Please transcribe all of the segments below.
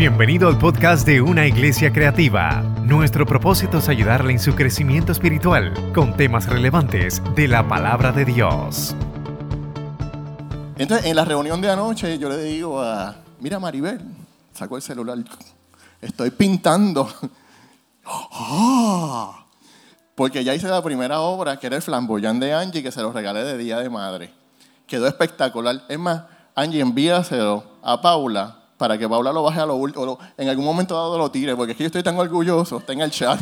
Bienvenido al podcast de Una Iglesia Creativa. Nuestro propósito es ayudarle en su crecimiento espiritual con temas relevantes de la palabra de Dios. Entonces, en la reunión de anoche, yo le digo a, mira Maribel, saco el celular, estoy pintando. ¡Ah! Porque ya hice la primera obra, que era el flamboyán de Angie, que se lo regalé de Día de Madre. Quedó espectacular. Es más, Angie, envíaselo a Paula para que Paula lo baje a lo último, en algún momento dado lo tire, porque es que yo estoy tan orgulloso, está en el chat.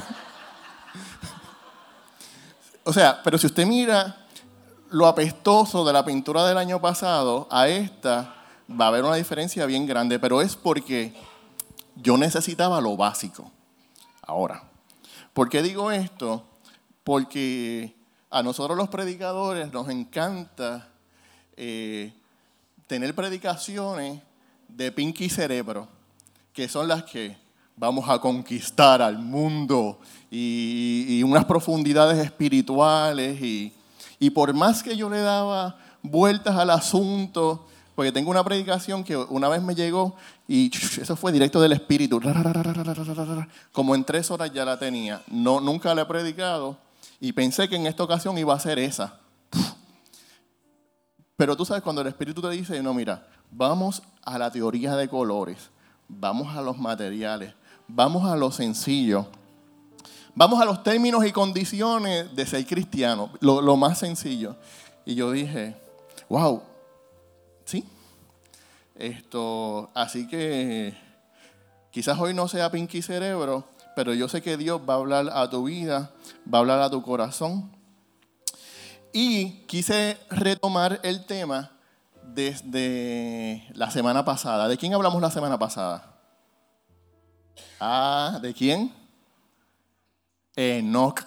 o sea, pero si usted mira lo apestoso de la pintura del año pasado a esta, va a haber una diferencia bien grande, pero es porque yo necesitaba lo básico. Ahora, ¿por qué digo esto? Porque a nosotros los predicadores nos encanta eh, tener predicaciones de Pinky Cerebro, que son las que vamos a conquistar al mundo y, unas profundidades espirituales. Y, y, por más que yo le daba vueltas al asunto, porque tengo una predicación que una vez me llegó y eso fue directo del espíritu, como en tres horas ya la tenía. No, nunca la he predicado y pensé que en esta ocasión iba a ser esa. Pero tú sabes, cuando el espíritu te dice, no, mira, vamos a la teoría de colores, vamos a los materiales, vamos a lo sencillo, vamos a los términos y condiciones de ser cristiano, lo, más sencillo. Y yo dije, wow, sí. Esto, así que quizás hoy no sea Pinky Cerebro, pero yo sé que Dios va a hablar a tu vida, va a hablar a tu corazón. Y quise retomar el tema desde la semana pasada. ¿De quién hablamos la semana pasada? Ah, ¿de quién? Enoch.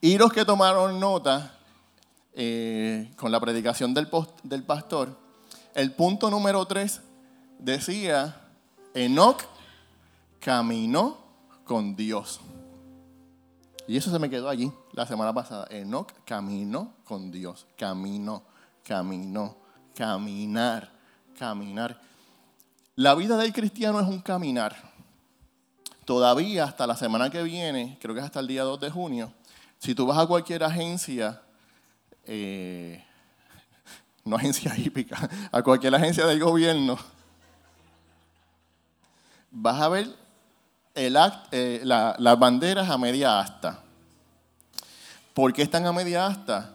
Y los que tomaron nota eh, con la predicación del, pastor, el punto número 3 decía, Enoch caminó con Dios. Y eso se me quedó allí la semana pasada. Enoch caminó con Dios. Caminó, caminó caminar, caminar. La vida del cristiano es un caminar. Todavía hasta la semana que viene, creo que es hasta el día 2 de junio, si tú vas a cualquier agencia, eh, no agencia hípica, a cualquier agencia del gobierno, vas a ver el eh, las banderas a media asta. ¿Por qué están a media asta?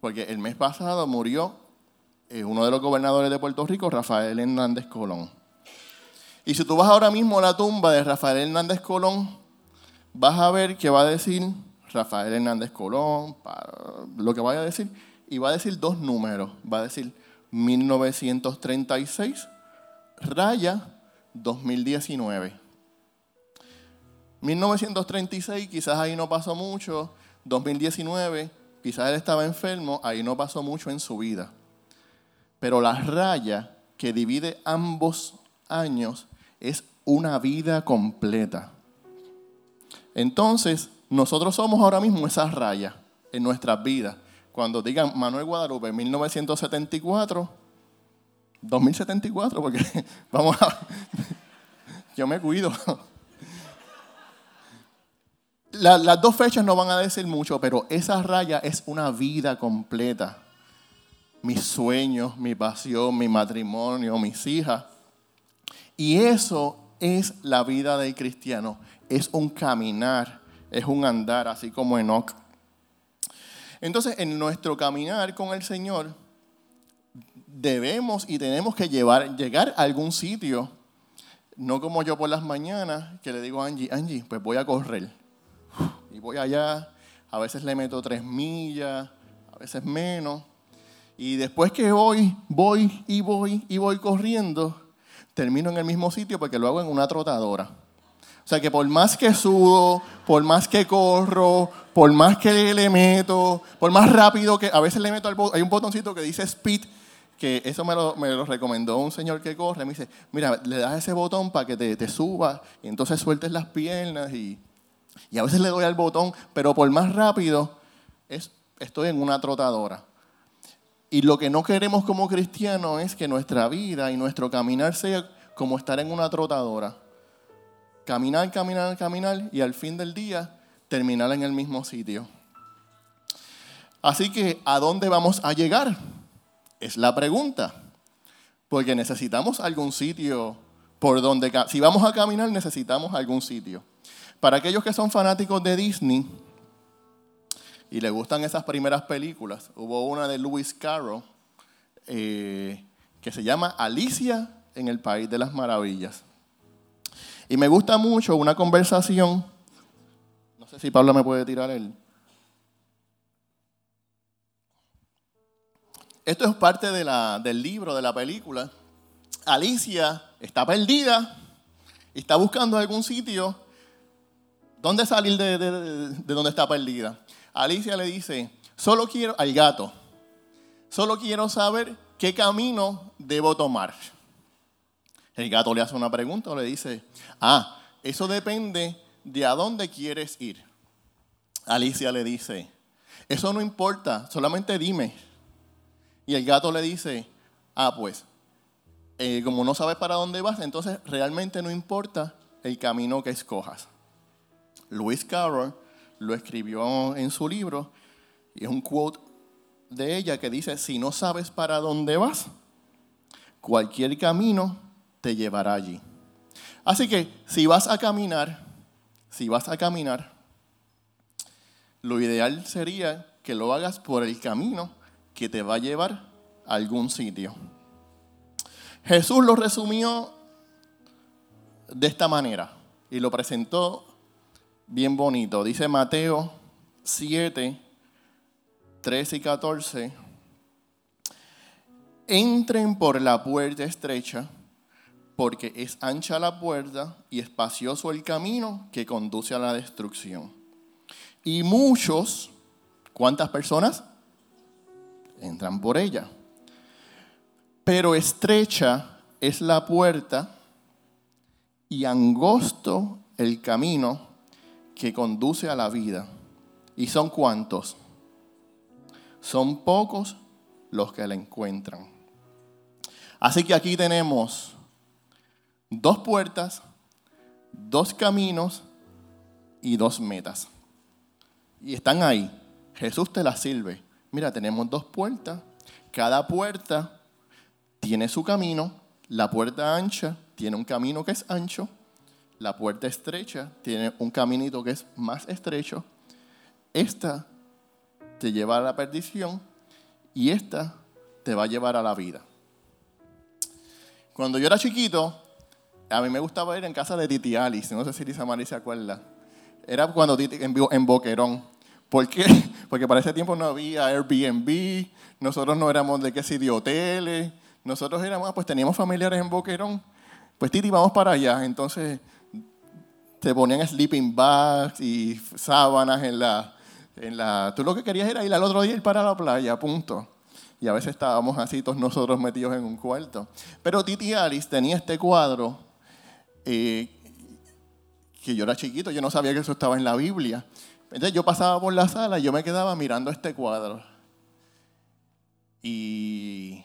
Porque el mes pasado murió uno de los gobernadores de Puerto Rico, Rafael Hernández Colón. Y si tú vas ahora mismo a la tumba de Rafael Hernández Colón, vas a ver que va a decir Rafael Hernández Colón, lo que vaya a decir, y va a decir dos números. Va a decir 1936, raya 2019. 1936, quizás ahí no pasó mucho. 2019, quizás él estaba enfermo, ahí no pasó mucho en su vida. Pero la raya que divide ambos años es una vida completa. Entonces, nosotros somos ahora mismo esa raya en nuestras vidas. Cuando digan Manuel Guadalupe 1974, 2074, porque vamos a... Yo me cuido. las dos fechas no van a decir mucho, pero esa raya es una vida completa mis sueños, mi pasión, mi matrimonio, mis hijas. Y eso es la vida del cristiano. Es un caminar, es un andar, así como Enoch. Entonces, en nuestro caminar con el Señor, debemos y tenemos que llevar, llegar a algún sitio. No como yo por las mañanas, que le digo a Angie, Angie, pues voy a correr. Y voy allá, a veces le meto tres millas, a veces menos. Y después que voy, voy y voy y voy corriendo, termino en el mismo sitio porque lo hago en una trotadora. O sea que por más que sudo, por más que corro, por más que le meto, por más rápido que a veces le meto al botón, hay un botoncito que dice speed, que eso me lo, me lo, recomendó un señor que corre, me dice, mira, le das ese botón para que te, te suba y entonces sueltes las piernas y, y a veces le doy al botón, pero por más rápido es, estoy en una trotadora. Y lo que no queremos como cristianos es que nuestra vida y nuestro caminar sea como estar en una trotadora. Caminar, caminar, caminar y al fin del día terminar en el mismo sitio. Así que, ¿a dónde vamos a llegar? Es la pregunta. Porque necesitamos algún sitio por donde... Si vamos a caminar, necesitamos algún sitio. Para aquellos que son fanáticos de Disney y les gustan esas primeras películas, hubo una de Lewis Carroll eh, que se llama Alicia en el País de las Maravillas. Y me gusta mucho una conversación, no sé si Pablo me puede tirar él. Esto es parte del libro, de la película. Alicia está perdida y está buscando algún sitio donde salir de, de donde está perdida. Alicia le dice, solo quiero, al gato, solo quiero saber qué camino debo tomar. El gato le hace una pregunta le dice, ah, eso depende de a dónde quieres ir. Alicia le dice, eso no importa, solamente dime. Y el gato le dice, ah, pues, eh, como no sabes para dónde vas, entonces realmente no importa el camino que escojas. Luis Carroll lo escribió en su libro y es un quote de ella que dice, si no sabes para dónde vas, cualquier camino te llevará allí. Así que si vas a caminar, si vas a caminar, lo ideal sería que lo hagas por el camino que te va a llevar a algún sitio. Jesús lo resumió de esta manera y lo presentó bien bonito. Dice Mateo 7, 13 y 14. Entren por la puerta estrecha, porque es ancha la puerta y espacioso el camino que conduce a la destrucción. Y muchos, ¿cuántas personas? Entran por ella. Pero estrecha es la puerta y angosto el camino que conduce a la vida. ¿Y son cuántos? Son pocos los que la encuentran. Así que aquí tenemos dos puertas, dos caminos y dos metas. Y están ahí. Jesús te las sirve. Mira, tenemos dos puertas. Cada puerta tiene su camino. La puerta ancha tiene un camino que es ancho la puerta estrecha tiene un caminito que es más estrecho. Esta te lleva a la perdición y esta te va a llevar a la vida. Cuando yo era chiquito, a mí me gustaba ir en casa de Titi Alice. No sé si Lisa María se acuerda. Era cuando Titi, en, en Boquerón. ¿Por qué? Porque para ese tiempo no había Airbnb, nosotros no éramos de qué si de hoteles, nosotros éramos, pues teníamos familiares en Boquerón. Pues Titi, vamos para allá. Entonces te ponían sleeping bags y sábanas en la, en la... Tú lo que querías era ir al otro día ir para la playa, punto. Y a veces estábamos así todos nosotros metidos en un cuarto. Pero Titi Alice tenía este cuadro eh, que yo era chiquito, yo no sabía que eso estaba en la Biblia. Entonces yo pasaba por la sala y yo me quedaba mirando este cuadro. Y,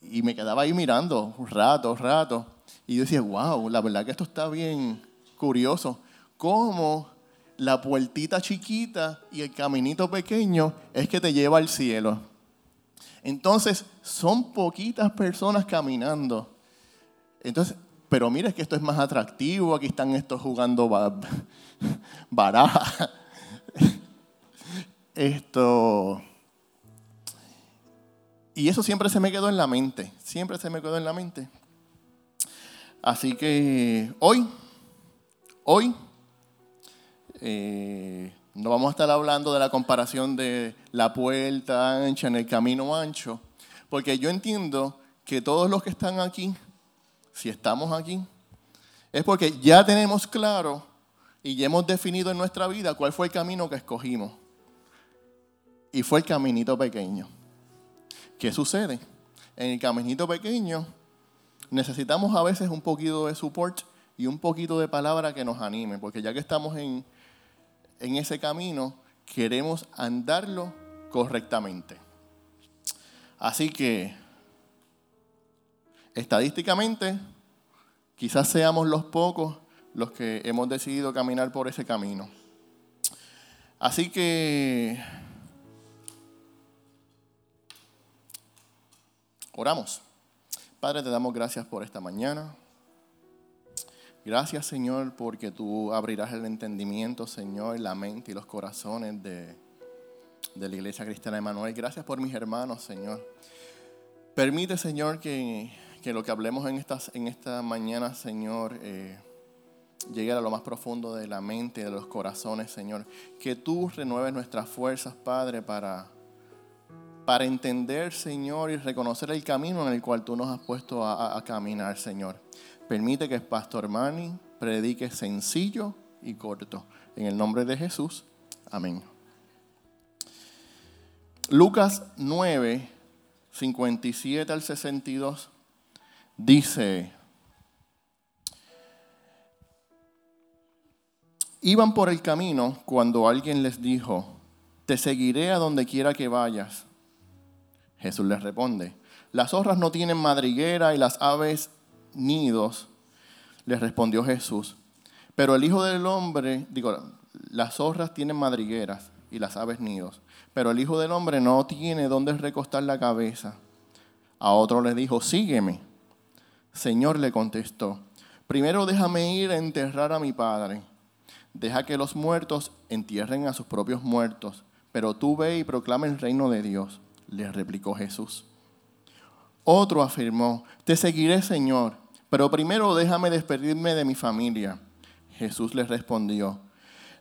y me quedaba ahí mirando un rato, un rato. Y yo decía, wow, la verdad que esto está bien, curioso cómo la puertita chiquita y el caminito pequeño es que te lleva al cielo. Entonces, son poquitas personas caminando. Entonces, pero mira que esto es más atractivo, aquí están estos jugando baraja. Esto. Y eso siempre se me quedó en la mente, siempre se me quedó en la mente. Así que hoy Hoy eh, no vamos a estar hablando de la comparación de la puerta ancha en el camino ancho, porque yo entiendo que todos los que están aquí, si estamos aquí, es porque ya tenemos claro y ya hemos definido en nuestra vida cuál fue el camino que escogimos. Y fue el caminito pequeño. ¿Qué sucede? En el caminito pequeño necesitamos a veces un poquito de support y un poquito de palabra que nos anime, porque ya que estamos en, en ese camino, queremos andarlo correctamente. Así que, estadísticamente, quizás seamos los pocos los que hemos decidido caminar por ese camino. Así que oramos. Padre, te damos gracias por esta mañana. Gracias, Señor, porque tú abrirás el entendimiento, Señor, la mente y los corazones de, de la Iglesia Cristiana de Manuel. Gracias por mis hermanos, Señor. Permite, Señor, que, lo que hablemos en, estas, en esta mañana, Señor, eh, llegue a lo más profundo de la mente y de los corazones, Señor. Que tú renueves nuestras fuerzas, Padre, para, para entender, Señor, y reconocer el camino en el cual tú nos has puesto a caminar, Señor. Permite que Pastor Manny predique sencillo y corto. En el nombre de Jesús. Amén. Lucas 9, 57 al 62 dice, iban por el camino cuando alguien les dijo, te seguiré a donde quiera que vayas. Jesús les responde, las zorras no tienen madriguera y las aves nidos. Les respondió Jesús, pero el Hijo del Hombre, digo, las zorras tienen madrigueras y las aves nidos, pero el Hijo del Hombre no tiene dónde recostar la cabeza. A otro le dijo, sígueme. Señor le contestó, primero déjame ir a enterrar a mi padre. Deja que los muertos entierren a sus propios muertos, pero tú ve y proclama el reino de Dios, le replicó Jesús. Otro afirmó, te seguiré, Señor, pero primero déjame despedirme de mi familia. Jesús le respondió,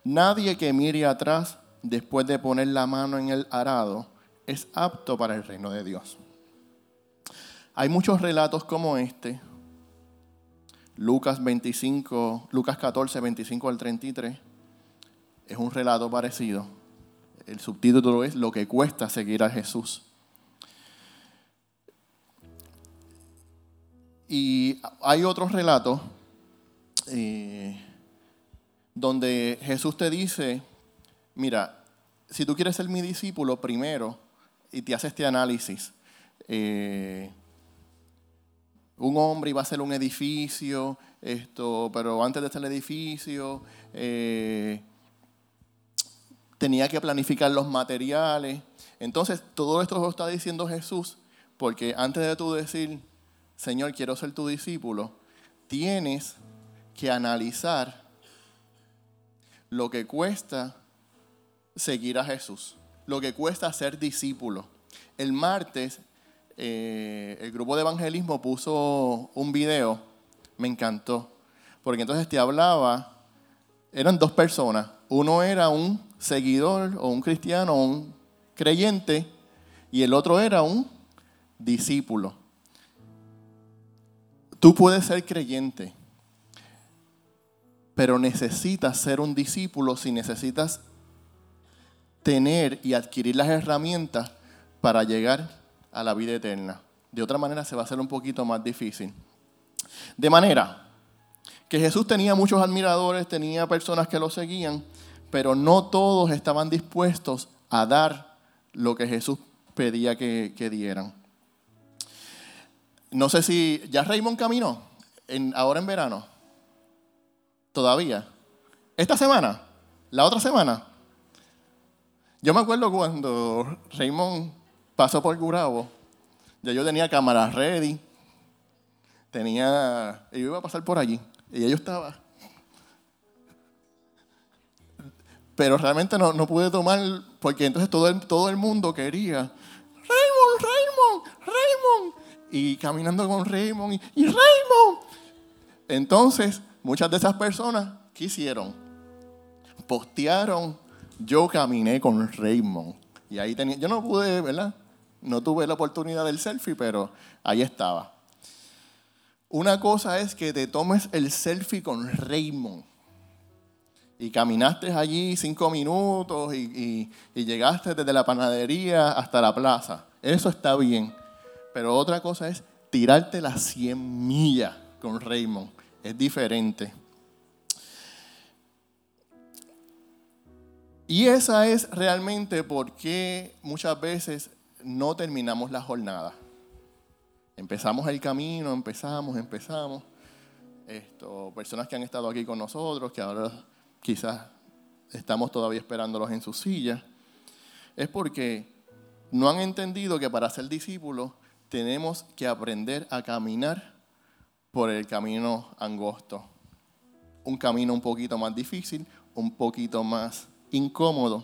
nadie que mire atrás después de poner la mano en el arado es apto para el reino de Dios. Hay muchos relatos como este. Lucas 25, Lucas 14, 25 al 33 es un relato parecido. El subtítulo es Lo que cuesta seguir a Jesús. Y hay otros relatos eh, donde Jesús te dice, mira, si tú quieres ser mi discípulo primero, y te hace este análisis, eh, un hombre iba a hacer un edificio, esto, pero antes de hacer el edificio eh, tenía que planificar los materiales. Entonces, todo esto lo está diciendo Jesús, porque antes de tú decir, Señor, quiero ser tu discípulo, tienes que analizar lo que cuesta seguir a Jesús, lo que cuesta ser discípulo. El martes eh, el grupo de evangelismo puso un video, me encantó, porque entonces te hablaba, eran dos personas, uno era un seguidor o un cristiano o un creyente y el otro era un discípulo. Tú puedes ser creyente, pero necesitas ser un discípulo si necesitas tener y adquirir las herramientas para llegar a la vida eterna. De otra manera se va a hacer un poquito más difícil. De manera que Jesús tenía muchos admiradores, tenía personas que lo seguían, pero no todos estaban dispuestos a dar lo que Jesús pedía que, dieran. No sé si ya Raymond caminó en, ahora en verano. Todavía. Esta semana, la otra semana. Yo me acuerdo cuando Raymond pasó por Gurabo, ya yo tenía cámaras ready, tenía, yo iba a pasar por allí, y yo estaba. Pero realmente no, no pude tomar, porque entonces todo el, todo el mundo quería, y caminando con Raymond, y, Raymond. Entonces, muchas de esas personas, ¿qué hicieron? Postearon, yo caminé con Raymond. Y ahí tenía, yo no pude, ¿verdad? No tuve la oportunidad del selfie, pero ahí estaba. Una cosa es que te tomes el selfie con Raymond y caminaste allí cinco minutos y, llegaste desde la panadería hasta la plaza. Eso está bien. Pero otra cosa es tirarte las 100 millas con Raymond. Es diferente. Y esa es realmente porque muchas veces no terminamos la jornada. Empezamos el camino, empezamos, empezamos. esto, personas que han estado aquí con nosotros, que ahora quizás estamos todavía esperándolos en sus sillas, es porque no han entendido que para ser discípulos tenemos que aprender a caminar por el camino angosto. Un camino un poquito más difícil, un poquito más incómodo,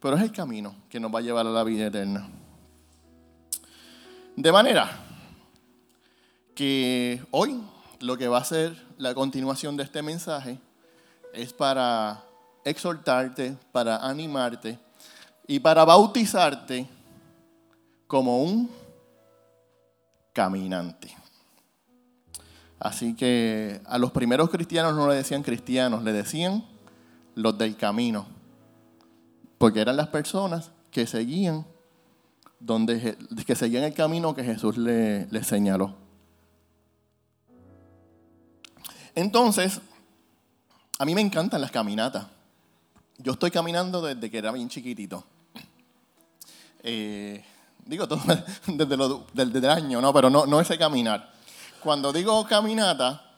pero es el camino que nos va a llevar a la vida eterna. De manera que hoy lo que va a ser la continuación de este mensaje es para exhortarte, para animarte y para bautizarte como un caminante. Así que a los primeros cristianos no le decían cristianos, le decían los del camino, porque eran las personas que seguían donde que seguían el camino que Jesús le, le señaló. Entonces, a mí me encantan las caminatas. Yo estoy caminando desde que era bien chiquitito. Eh, digo todo desde, el año, no, pero no, no ese caminar. Cuando digo caminata,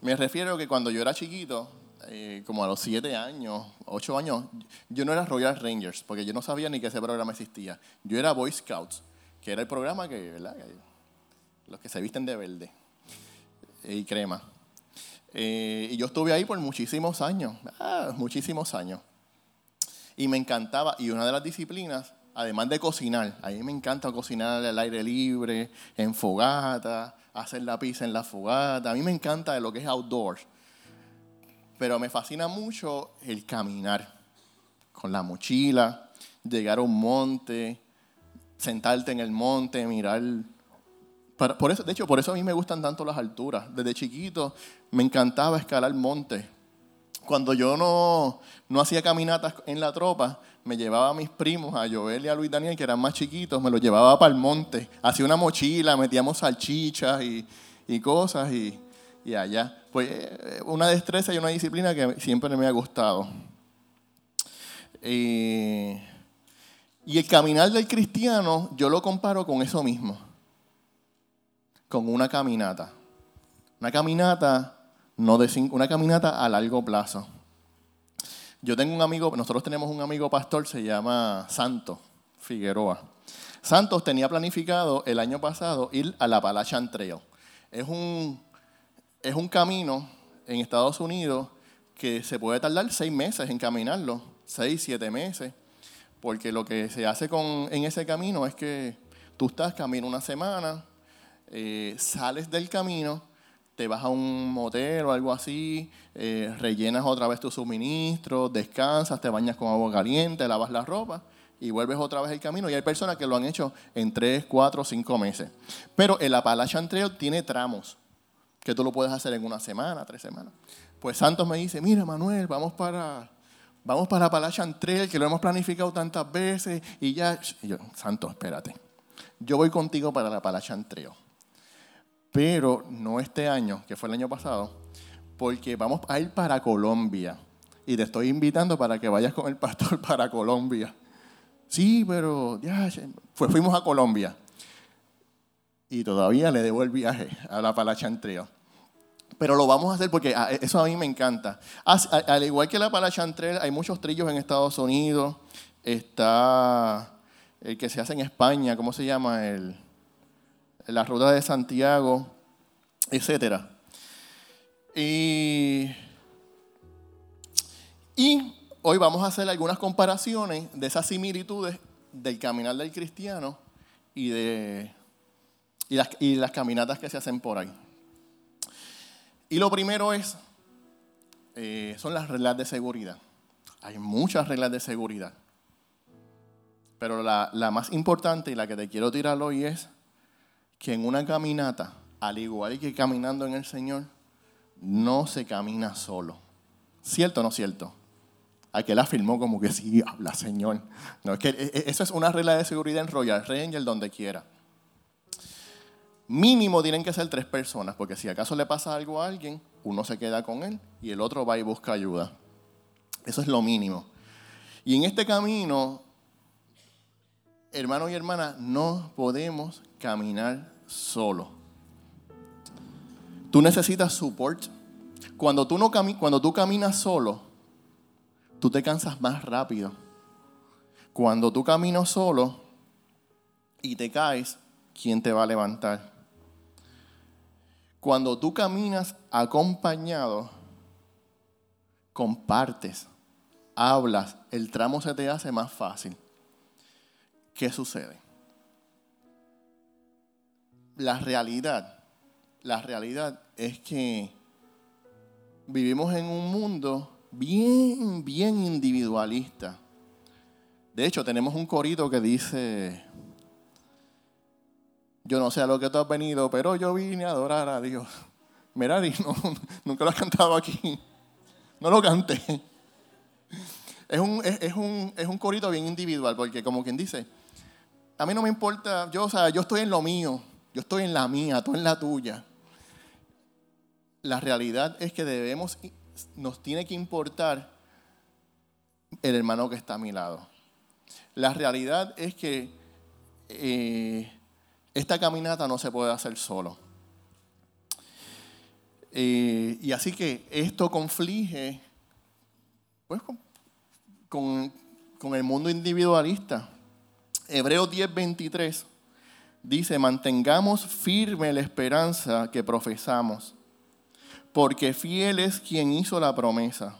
me refiero a que cuando yo era chiquito, eh, como a los siete años, ocho años, yo no era Royal Rangers, porque yo no sabía ni que ese programa existía. Yo era Boy Scouts, que era el programa que, ¿verdad? los que se visten de verde y crema. Eh, y yo estuve ahí por muchísimos años, ah, muchísimos años. Y me encantaba, y una de las disciplinas, además de cocinar, a mí me encanta cocinar al aire libre, en fogata, hacer la pizza en la fogata, a mí me encanta lo que es outdoors. Pero me fascina mucho el caminar con la mochila, llegar a un monte, sentarte en el monte, mirar por eso, de hecho, por eso a mí me gustan tanto las alturas. Desde chiquito me encantaba escalar montes. Cuando yo no, no hacía caminatas en la tropa, me llevaba a mis primos, a Joel y a Luis Daniel, que eran más chiquitos, me los llevaba para el monte. Hacía una mochila, metíamos salchichas y, y cosas y, allá. Pues eh, una destreza y una disciplina que siempre me ha gustado. y el caminar del cristiano yo lo comparo con eso mismo con una caminata. Una caminata, no de una caminata a largo plazo. Yo tengo un amigo, nosotros tenemos un amigo pastor, se llama Santos Figueroa. Santos tenía planificado el año pasado ir a la Appalachian Trail. Es un, es un camino en Estados Unidos que se puede tardar seis meses en caminarlo, seis, siete meses, porque lo que se hace con, en ese camino es que tú estás camino una semana, eh, sales del camino, te vas a un motel o algo así, eh, rellenas otra vez tu suministro, descansas, te bañas con agua caliente, lavas la ropa y vuelves otra vez el camino. Y hay personas que lo han hecho en 3, 4, 5 meses. Pero el Appalachian Trail tiene tramos que tú lo puedes hacer en una semana, tres semanas. Pues Santos me dice, mira Manuel, vamos para, vamos para Appalachian Trail, que lo hemos planificado tantas veces y ya... Y yo, Santos, espérate. Yo voy contigo para la Appalachian Trail pero no este año, que fue el año pasado, porque vamos a ir para Colombia. Y te estoy invitando para que vayas con el pastor para Colombia. Sí, pero ya, fuimos a Colombia. Y todavía le debo el viaje a la Palachantreo. Pero lo vamos a hacer porque ah, eso a mí me encanta. Al igual que la Palachantreo, hay muchos trillos en Estados Unidos. Está el que se hace en España, ¿cómo se llama? El, la ruta de Santiago, etc. Y, hoy vamos a hacer algunas comparaciones de esas similitudes del caminar del cristiano y de y las, caminatas que se hacen por ahí. Y lo primero es, eh, son las reglas de seguridad. Hay muchas reglas de seguridad. Pero la, la, más importante y la que te quiero tirar hoy es que en una caminata, al igual que caminando en el Señor, no se camina solo. ¿Cierto o no cierto? Aquel afirmó como que sí, habla Señor. No, es que e, e, eso es una regla de seguridad en Royal Ranger, donde quiera. Mínimo tienen que ser tres personas, porque si acaso le pasa algo a alguien, uno se queda con él y el otro va y busca ayuda. Eso es lo mínimo. Y en este camino, hermanos y hermanas, no podemos caminar solo. Tú necesitas support. Cuando tú, no cuando tú caminas solo, tú te cansas más rápido. Cuando tú caminas solo y te caes, ¿quién te va a levantar? Cuando tú caminas acompañado, compartes, hablas, el tramo se te hace más fácil. ¿Qué sucede? La realidad, la realidad es que vivimos en un mundo bien, bien individualista. De hecho, tenemos un corito que dice, yo no sé a lo que tú has venido, pero yo vine a adorar a Dios. Mira, no, nunca lo has cantado aquí. No lo canté. Es un, es, un, es un corito bien individual, porque como quien dice, a mí no me importa, yo, o sea, yo estoy en lo mío, yo estoy en la mía, tú en la tuya. La realidad es que debemos, nos tiene que importar el hermano que está a mi lado. La realidad es que eh, esta caminata no se puede hacer solo. Eh, y así que esto conflige pues, con, el mundo individualista. Hebreos 10:23 dice, mantengamos firme la esperanza que profesamos, porque fiel es quien hizo la promesa.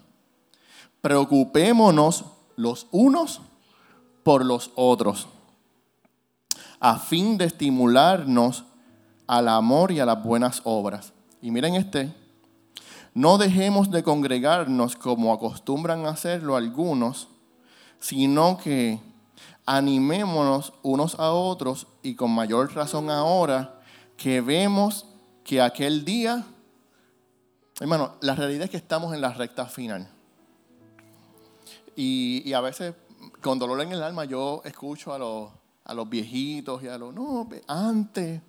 Preocupémonos los unos por los otros a fin de estimularnos al amor y a las buenas obras. Y miren este, no dejemos de congregarnos como acostumbran hacerlo algunos, sino que animémonos unos a otros y con mayor razón ahora que vemos que aquel día, hermano, la realidad es que estamos en la recta final. Y, y a veces con dolor en el alma yo escucho a los a los viejitos y a los, no, antes,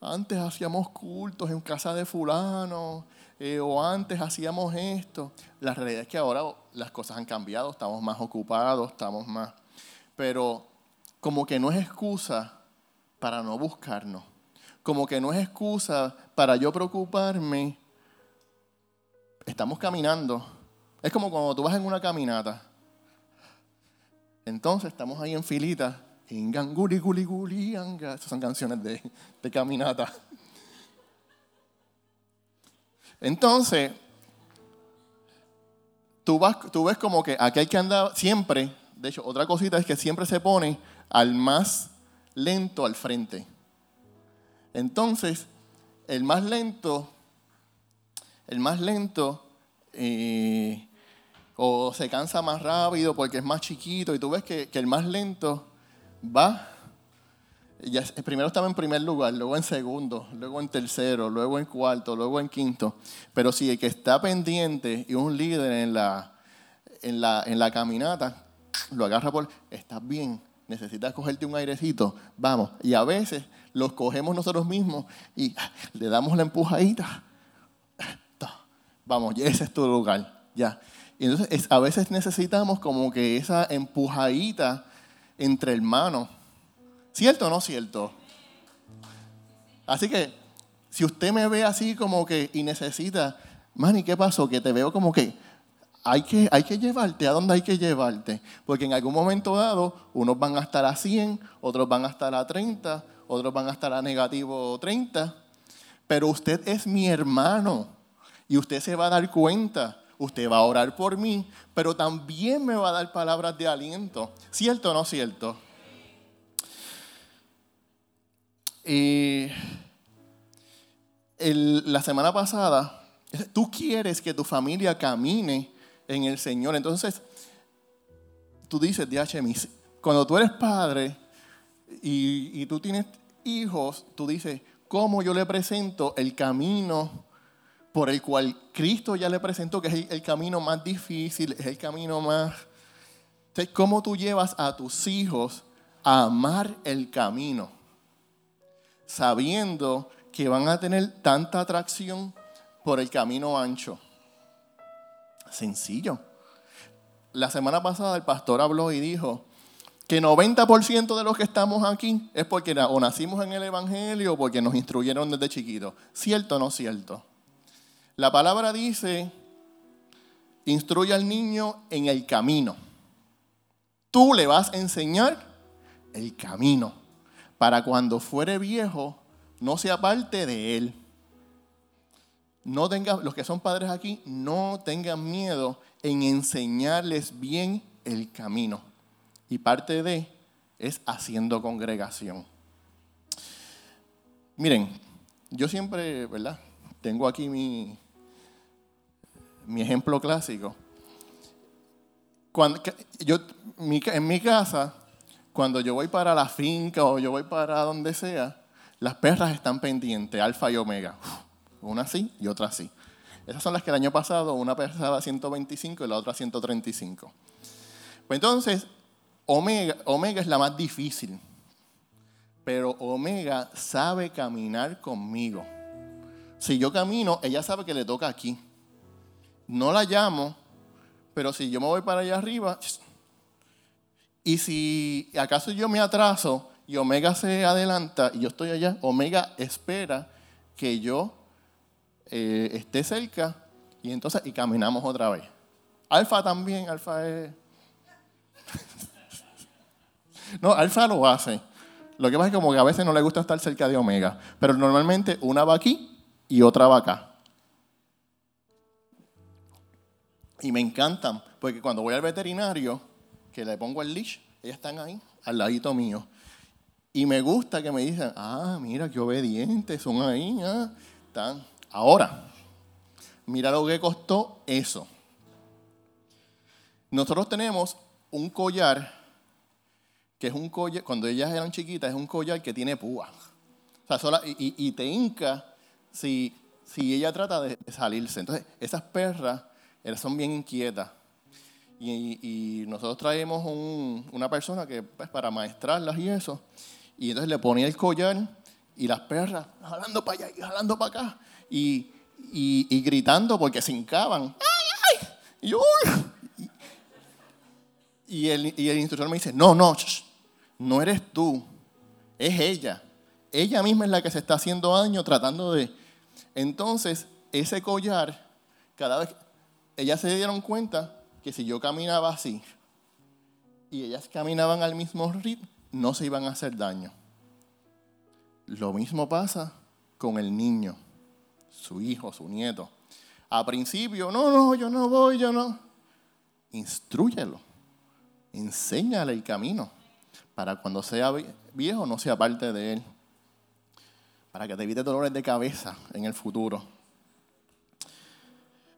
antes hacíamos cultos en casa de fulano, eh, o antes hacíamos esto. La realidad es que ahora las cosas han cambiado, estamos más ocupados, estamos más... Pero como que no es excusa para no buscarnos, como que no es excusa para yo preocuparme. Estamos caminando. Es como cuando tú vas en una caminata. Entonces estamos ahí en filita Inganguli, guli, guli. Estas son canciones de, de caminata. Entonces, tú, vas, tú ves como que aquel que anda siempre, de hecho, otra cosita es que siempre se pone al más lento al frente. Entonces, el más lento, el más lento, eh, o se cansa más rápido porque es más chiquito, y tú ves que, el más lento va, ya, primero estaba en primer lugar, luego en segundo, luego en tercero, luego en cuarto, luego en quinto. Pero si el que está pendiente y un líder en la, en la, en la caminata, lo agarra por, estás bien, necesitas cogerte un airecito, vamos. Y a veces los cogemos nosotros mismos y le damos la empujadita. Vamos, ese es tu lugar, ya. Y entonces a veces necesitamos como que esa empujadita entre hermanos. ¿Cierto o no cierto? Así que, si usted me ve así como que y necesita, Manny, ¿qué pasó? Que te veo como que hay, que hay que llevarte, ¿a dónde hay que llevarte? Porque en algún momento dado, unos van a estar a 100, otros van a estar a 30, otros van a estar a negativo 30. Pero usted es mi hermano y usted se va a dar cuenta usted va a orar por mí, pero también me va a dar palabras de aliento. ¿Cierto o no cierto? La semana pasada, tú quieres que tu familia camine en el Señor. Entonces, tú dices, DH, cuando tú eres padre y, tú tienes hijos, tú dices, ¿cómo yo le presento el camino por el cual Cristo ya le presentó que es el, camino más difícil, es el camino más... ¿cómo tú llevas a tus hijos a amar el camino? Sabiendo que van a tener tanta atracción por el camino ancho. Sencillo. La semana pasada el pastor habló y dijo que 90% de los que estamos aquí es porque o nacimos en el Evangelio o porque nos instruyeron desde chiquitos. ¿Cierto o no cierto? La palabra dice, instruye al niño en el camino. Tú le vas a enseñar el camino para cuando fuere viejo no se aparte de él. No tenga, los que son padres aquí, no tengan miedo en enseñarles bien el camino. Y parte de es haciendo congregación. Miren, yo siempre, ¿verdad? Tengo aquí mi, mi ejemplo clásico. Cuando, yo, en mi casa, cuando yo voy para la finca o yo voy para donde sea, las perras están pendientes, alfa y omega. Una así y otra así. Esas son las que el año pasado una pesaba 125 y la otra 135. Pues entonces, omega, omega es la más difícil. Pero Omega sabe caminar conmigo. Si yo camino, ella sabe que le toca aquí. No la llamo, pero si yo me voy para allá arriba, y si acaso yo me atraso y Omega se adelanta y yo estoy allá, Omega espera que yo eh, esté cerca y entonces y caminamos otra vez. Alfa también, Alfa es... no, Alfa lo hace. Lo que pasa es como que a veces no le gusta estar cerca de Omega, pero normalmente una va aquí y otra va acá. Y me encantan, porque cuando voy al veterinario, que le pongo el leash, ellas están ahí, al ladito mío. Y me gusta que me dicen, ah, mira qué obedientes son ahí. Ah, están. Ahora, mira lo que costó eso. Nosotros tenemos un collar, que es un collar, cuando ellas eran chiquitas, es un collar que tiene púas. O sea, y, te hinca si, si ella trata de salirse. Entonces, esas perras son bien inquietas. Y, nosotros traemos una persona que, pues, para maestrarlas y eso. Y entonces le ponía el collar y las perras jalando para allá y jalando para acá. Y, gritando porque se hincaban. ¡Ay, ay! Y, el, y el instructor me dice, no, no, no eres tú, es ella. Ella misma es la que se está haciendo daño tratando de... Entonces, ese collar, cada vez... Ellas se dieron cuenta que si yo caminaba así y ellas caminaban al mismo ritmo, no se iban a hacer daño. Lo mismo pasa con el niño, su hijo, su nieto. A principio, no, no, yo no voy, yo no. Instrúyelo, enséñale el camino para cuando sea viejo no sea parte de él. Para que te evite dolores de cabeza en el futuro.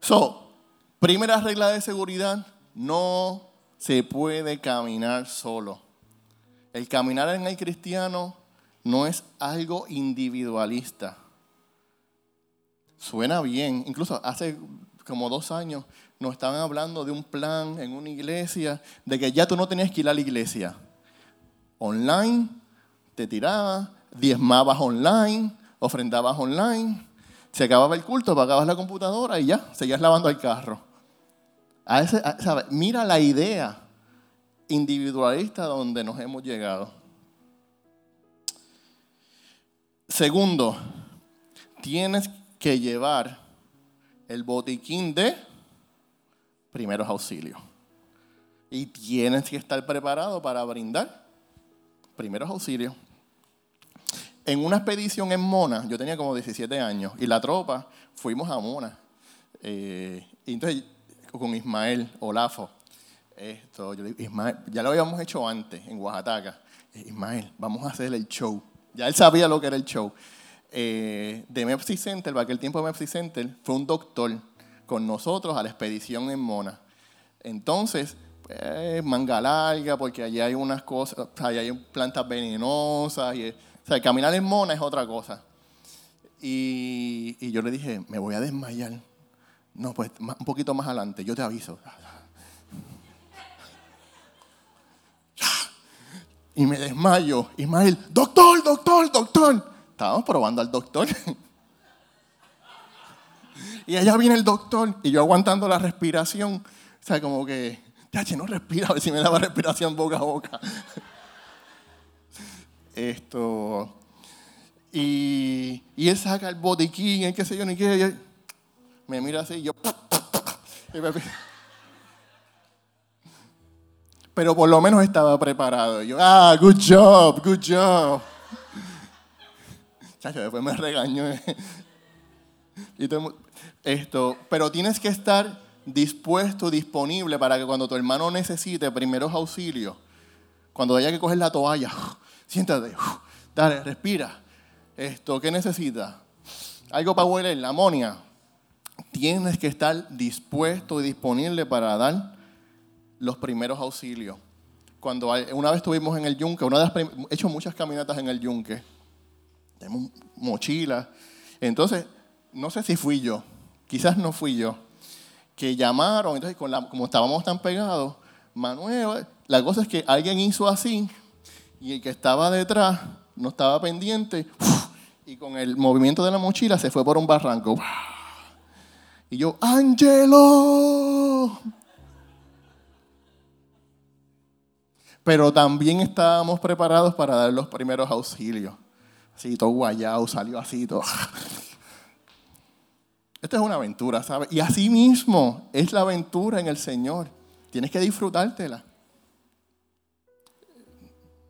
So, Primera regla de seguridad, no se puede caminar solo. El caminar en el cristiano no es algo individualista. Suena bien, incluso hace como dos años nos estaban hablando de un plan en una iglesia, de que ya tú no tenías que ir a la iglesia. Online, te tirabas, diezmabas online, ofrendabas online, se acababa el culto, apagabas la computadora y ya, seguías lavando el carro. Mira la idea individualista donde nos hemos llegado. Segundo, tienes que llevar el botiquín de primeros auxilios. Y tienes que estar preparado para brindar primeros auxilios. En una expedición en Mona, yo tenía como 17 años, y la tropa fuimos a Mona. Eh, entonces con Ismael Olafo. Esto, yo Ismael, ya lo habíamos hecho antes en Oaxaca. Ismael, vamos a hacer el show. Ya él sabía lo que era el show. Eh, de Mepsi Center, para aquel tiempo de Mepsi Center, fue un doctor con nosotros a la expedición en Mona. Entonces, pues, manga larga, porque allí hay unas cosas, allí hay plantas venenosas. Y, o sea, caminar en Mona es otra cosa. Y, y yo le dije, me voy a desmayar. No, pues un poquito más adelante, yo te aviso. Y me desmayo. Ismael, doctor, doctor, doctor. Estábamos probando al doctor. Y allá viene el doctor y yo aguantando la respiración. O sea, como que che, no respira, a ver si me daba respiración boca a boca. Esto. Y, y él saca el botiquín, el qué sé yo, ni qué. Me mira así y yo. Pero por lo menos estaba preparado. Y yo, ah, good job, good job. Chacho, después me regañó. y esto, pero tienes que estar dispuesto, disponible para que cuando tu hermano necesite primeros auxilios, cuando haya que coger la toalla, siéntate, dale, respira. Esto, ¿qué necesita? Algo para hueler, la amonia. Tienes que estar dispuesto y disponible para dar los primeros auxilios. Cuando una vez estuvimos en el yunque, una de he hecho muchas caminatas en el yunque, tenemos mochilas. Entonces, no sé si fui yo, quizás no fui yo, que llamaron, entonces como estábamos tan pegados, Manuel, la cosa es que alguien hizo así y el que estaba detrás no estaba pendiente y con el movimiento de la mochila se fue por un barranco. Y yo, Angelo. Pero también estábamos preparados para dar los primeros auxilios. Así, todo guayado, salió así, todo. Esta es una aventura, ¿sabes? Y así mismo es la aventura en el Señor. Tienes que disfrutártela.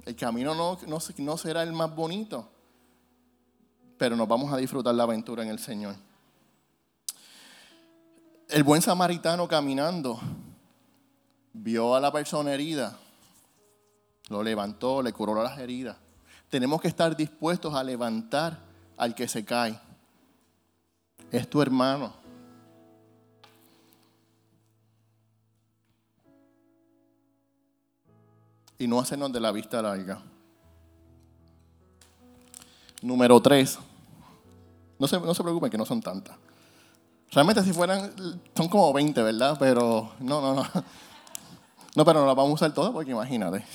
El camino no, no, será el más bonito, pero nos vamos a disfrutar la aventura en el Señor. El buen samaritano caminando vio a la persona herida, lo levantó, le curó las heridas. Tenemos que estar dispuestos a levantar al que se cae es tu hermano. Y no hacernos de la vista larga. Número tres. No se, no se preocupen que no son tantas. Realmente si fueran, son como 20, ¿verdad? Pero no, no, no. No, pero no las vamos a usar todas porque imagínate.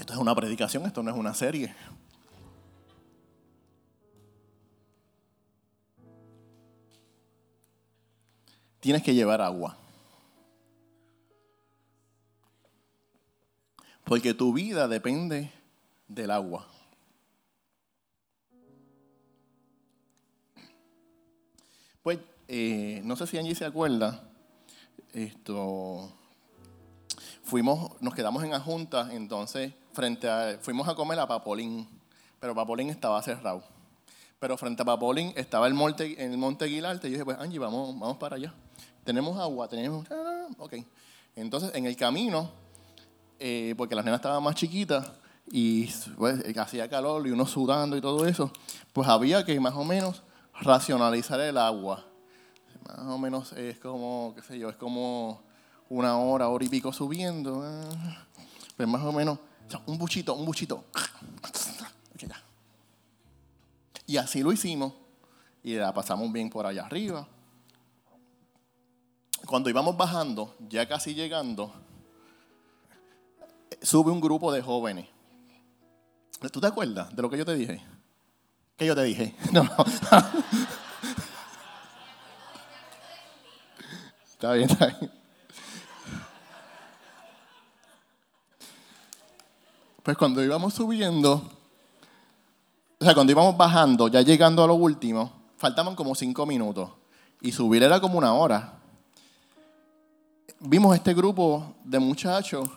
Esto es una predicación, esto no es una serie. tienes que llevar agua. Porque tu vida depende del agua. Pues, eh, no sé si Angie se acuerda, esto, fuimos, nos quedamos en la junta, entonces, frente a, fuimos a comer a Papolín, pero Papolín estaba cerrado. Pero frente a Papolín estaba el monte, el monte Aguilarte, y yo dije, pues Angie, vamos, vamos para allá tenemos agua, tenemos... Ok. Entonces, en el camino, eh, porque las nenas estaban más chiquitas y pues, hacía calor y uno sudando y todo eso, pues había que más o menos racionalizar el agua. Más o menos es como, qué sé yo, es como una hora, hora y pico subiendo. Ah, pues más o menos, un buchito, un buchito. Y así lo hicimos y la pasamos bien por allá arriba cuando íbamos bajando, ya casi llegando, sube un grupo de jóvenes. ¿Tú te acuerdas de lo que yo te dije? ¿Qué yo te dije? No, no. está bien, está bien. Pues cuando íbamos subiendo, o sea, cuando íbamos bajando, ya llegando a lo último, faltaban como cinco minutos. Y subir era como una hora vimos este grupo de muchachos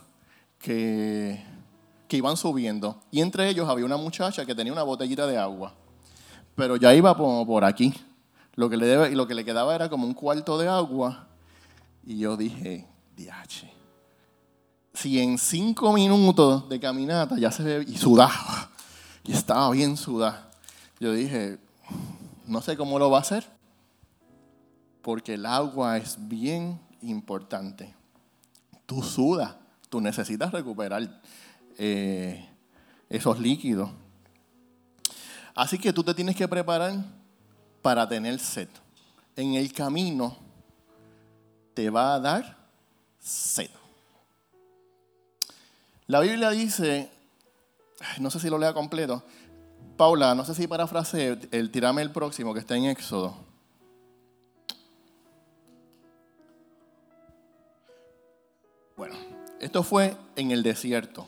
que, que iban subiendo. Y entre ellos había una muchacha que tenía una botellita de agua. Pero ya iba por, aquí. Lo que, le lo que le quedaba era como un cuarto de agua. Y yo dije, diache. Si en cinco minutos de caminata ya se ve y sudaba, y estaba bien sudada, yo dije, no sé cómo lo va a hacer, porque el agua es bien importante. Tú sudas, tú necesitas recuperar eh, esos líquidos. Así que tú te tienes que preparar para tener sed. En el camino te va a dar sed. La Biblia dice, no sé si lo lea completo, Paula, no sé si parafrase el tirame el próximo que está en Éxodo. Bueno, esto fue en el desierto.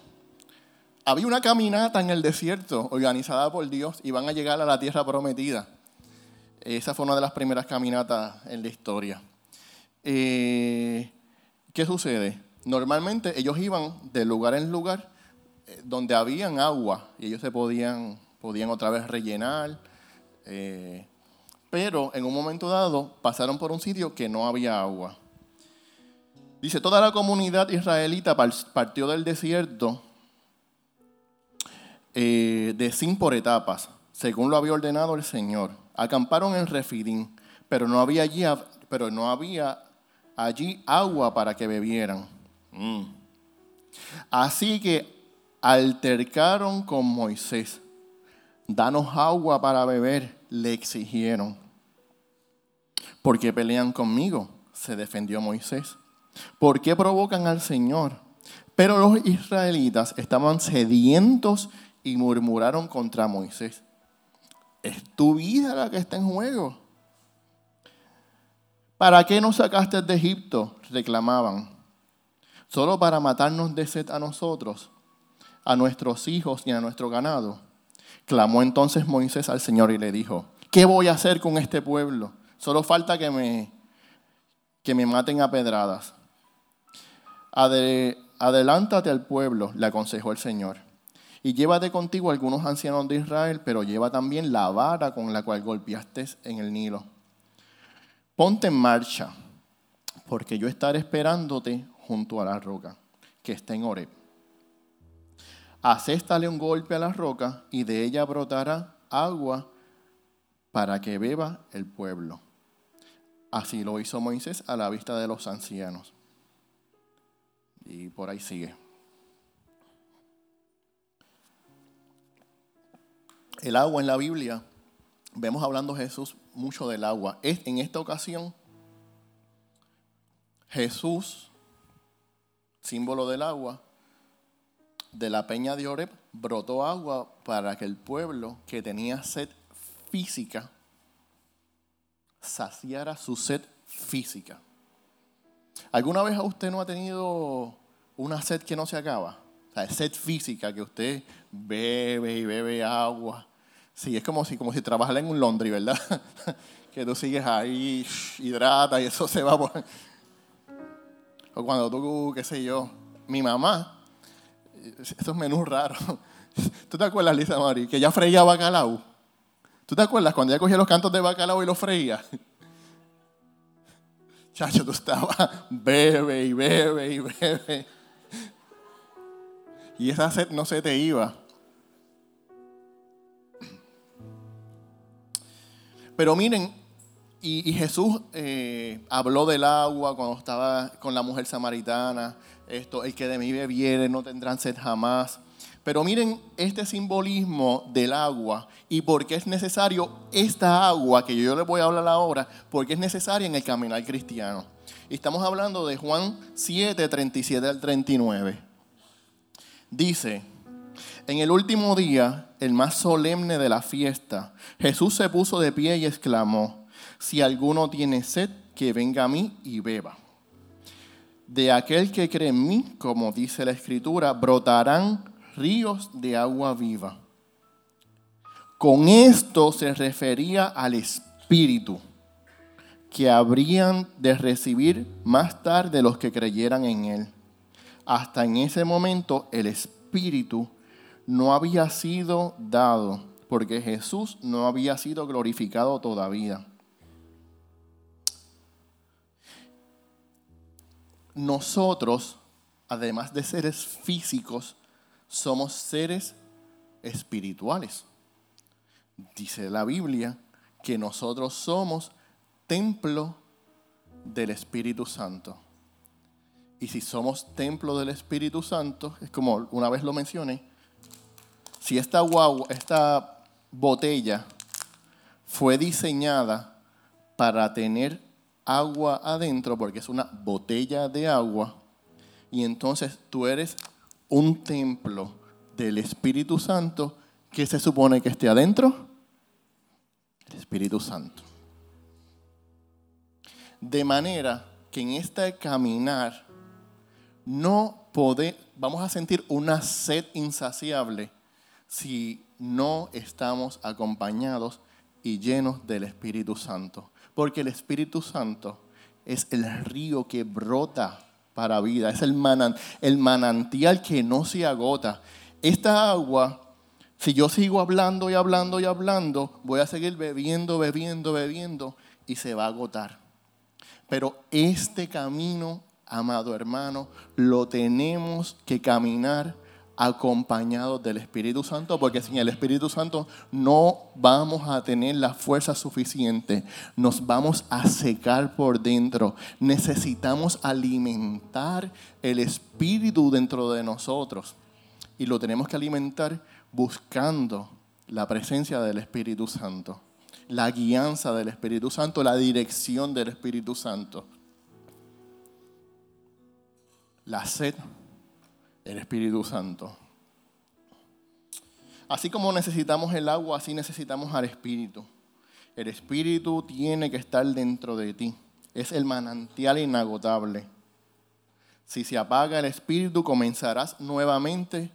Había una caminata en el desierto organizada por Dios y van a llegar a la tierra prometida. Esa fue una de las primeras caminatas en la historia. Eh, ¿Qué sucede? Normalmente ellos iban de lugar en lugar eh, donde habían agua y ellos se podían, podían otra vez rellenar. Eh, pero en un momento dado pasaron por un sitio que no había agua. Dice, toda la comunidad israelita partió del desierto de sin por etapas, según lo había ordenado el Señor Acamparon en Refidín, pero no había allí, pero no había allí agua para que bebieran. Mm. Así que altercaron con Moisés. Danos agua para beber, le exigieron. ¿Por qué pelean conmigo? se defendió Moisés. ¿Por qué provocan al Señor? Pero los israelitas estaban sedientos y murmuraron contra Moisés. Es tu vida la que está en juego. ¿Para qué nos sacaste de Egipto? reclamaban. Solo para matarnos de sed a nosotros, a nuestros hijos y a nuestro ganado. Clamó entonces Moisés al Señor y le dijo, ¿qué voy a hacer con este pueblo? Solo falta que me, que me maten a pedradas. adelántate al pueblo, le aconsejó el Señor. Y llévate contigo algunos ancianos de Israel, pero lleva también la vara con la cual golpeaste en el Nilo. Ponte en marcha, porque yo estaré esperándote junto a la roca, que está en Oreb. Acéstale un golpe a la roca y de ella brotará agua para que beba el pueblo. Así lo hizo Moisés a la vista de los ancianos. Y por ahí sigue. el agua en la Biblia, vemos hablando Jesús mucho del agua. En esta ocasión, Jesús, símbolo del agua, de la peña de Oreb, brotó agua para que el pueblo que tenía sed física saciara su sed física. ¿Alguna vez usted no ha tenido una sed que no se acaba? O sea, sed física, que usted bebe y bebe agua Sí, es como si, como si trabajara en un laundry, ¿verdad? que tú sigues ahí, hidrata y eso se va por... O cuando tú, qué sé yo, mi mamá, estos menús raros. ¿Tú te acuerdas, Lisa Mari, que ella freía bacalao? ¿Tú te acuerdas cuando ella cogía los cantos de bacalao y los freía? Chacho, tú estabas bebe y bebe y bebe. Y esa sed no se te iba. Pero miren, y, Jesús eh, habló del agua cuando estaba con la mujer samaritana, esto, el que de mí bebiere no tendrán sed jamás. Pero miren este simbolismo del agua y por qué es necesario esta agua, que yo les voy a hablar ahora, porque es necesaria en el caminar cristiano. Estamos hablando de Juan 7, 37 al 39. Dice, en el último día, el más solemne de la fiesta, Jesús se puso de pie y exclamó, si alguno tiene sed, que venga a mí y beba. De aquel que cree en mí, como dice la Escritura, brotarán ríos de agua viva. Con esto se refería al Espíritu que habrían de recibir más tarde los que creyeran en Él. Hasta en ese momento el Espíritu no había sido dado, porque Jesús no había sido glorificado todavía. Nosotros, además de seres físicos, somos seres espirituales. Dice la Biblia que nosotros somos templo del Espíritu Santo. Y si somos templo del Espíritu Santo, es como una vez lo mencioné, si esta, esta botella fue diseñada para tener agua adentro, porque es una botella de agua, y entonces tú eres un templo del Espíritu Santo, ¿qué se supone que esté adentro? El Espíritu Santo. De manera que en este caminar no podemos, vamos a sentir una sed insaciable si no estamos acompañados y llenos del Espíritu Santo. Porque el Espíritu Santo es el río que brota para vida, es el, manantial que no se agota. Esta agua, si yo sigo hablando y hablando y hablando, voy a seguir bebiendo, bebiendo, bebiendo y se va a agotar. Pero este camino, amado hermano, lo tenemos que caminar acompañados del Espíritu Santo, porque sin el Espíritu Santo no vamos a tener la fuerza suficiente, nos vamos a secar por dentro. Necesitamos alimentar el Espíritu dentro de nosotros y lo tenemos que alimentar buscando la presencia del Espíritu Santo, la guianza del Espíritu Santo, la dirección del Espíritu Santo. La sed el Espíritu Santo. Así como necesitamos el agua, así necesitamos al Espíritu. El Espíritu tiene que estar dentro de ti. Es el manantial inagotable. Si se apaga el Espíritu, comenzarás nuevamente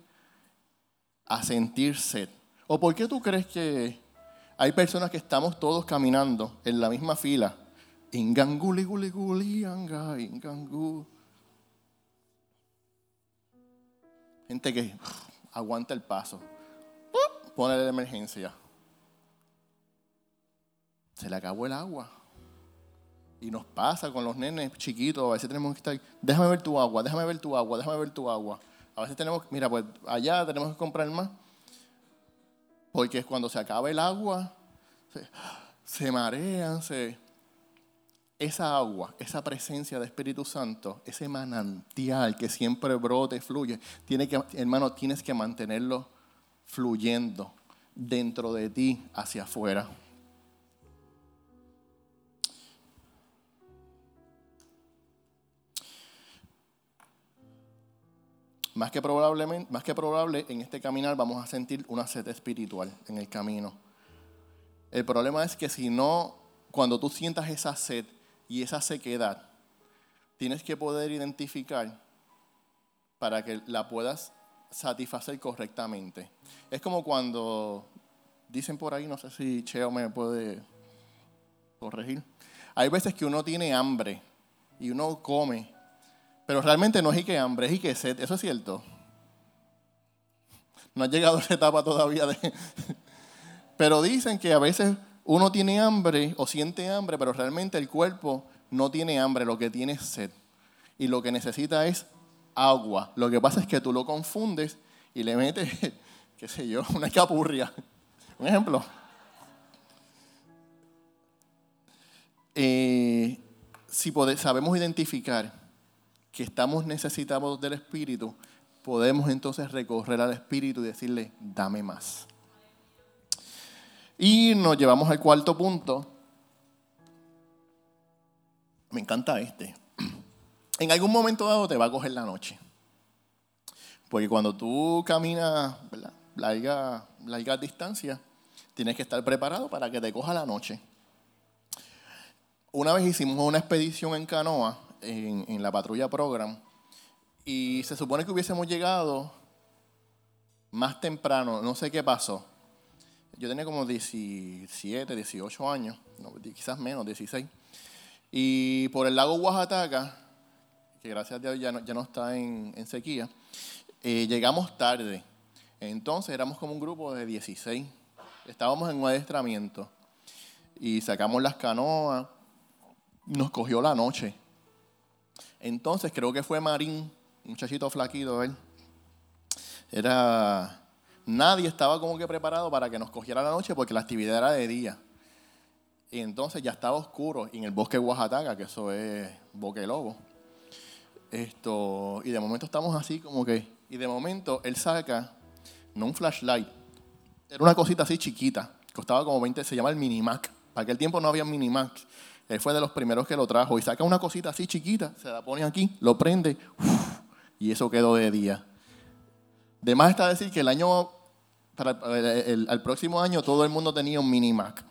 a sentir sed. ¿O por qué tú crees que hay personas que estamos todos caminando en la misma fila? Inganguli, guli, guli, anga, Gente que aguanta el paso. Pone la emergencia. Se le acabó el agua. Y nos pasa con los nenes chiquitos. A veces tenemos que estar, déjame ver tu agua, déjame ver tu agua, déjame ver tu agua. A veces tenemos, mira, pues allá tenemos que comprar más. Porque cuando se acaba el agua, se marean, se, esa agua, esa presencia de Espíritu Santo, ese manantial que siempre brota y fluye, tiene que, hermano, tienes que mantenerlo fluyendo dentro de ti hacia afuera. Más que, probablemente, más que probable, en este caminar vamos a sentir una sed espiritual en el camino. El problema es que si no, cuando tú sientas esa sed, y esa sequedad tienes que poder identificar para que la puedas satisfacer correctamente. Es como cuando dicen por ahí, no sé si Cheo me puede corregir, hay veces que uno tiene hambre y uno come, pero realmente no es y que hambre, es y que sed, eso es cierto. No ha llegado a esa etapa todavía de... Pero dicen que a veces uno tiene hambre o siente hambre, pero realmente el cuerpo no tiene hambre, lo que tiene es sed. Y lo que necesita es agua. Lo que pasa es que tú lo confundes y le metes, qué sé yo, una escapurria. Un ejemplo. Eh, si sabemos identificar que estamos necesitados del Espíritu, podemos entonces recorrer al Espíritu y decirle, dame más. Y nos llevamos al cuarto punto. Me encanta este. En algún momento dado te va a coger la noche. Porque cuando tú caminas larga, larga distancia, tienes que estar preparado para que te coja la noche. Una vez hicimos una expedición en canoa, en, en la patrulla Program, y se supone que hubiésemos llegado más temprano, no sé qué pasó, yo tenía como 17, 18 años, quizás menos, 16. Y por el lago Oaxaca, que gracias a Dios ya no, ya no está en, sequía, eh, llegamos tarde. Entonces éramos como un grupo de 16. Estábamos en un adiestramiento y sacamos las canoas. Nos cogió la noche. Entonces creo que fue Marín, un muchachito flaquito, él. Era nadie estaba como que preparado para que nos cogiera la noche porque la actividad era de día. Y entonces ya estaba oscuro en el bosque Oaxaca, que eso es Boque Lobo. Esto, y de momento estamos así como que, y de momento él saca, no un flashlight, era una cosita así chiquita, costaba como 20, se llama el Minimac. Para aquel tiempo no había Minimac. Él fue de los primeros que lo trajo y saca una cosita así chiquita, se la pone aquí, lo prende, y eso quedó de día. De más está decir que el año para el, próximo año todo el mundo tenía un mini Mac.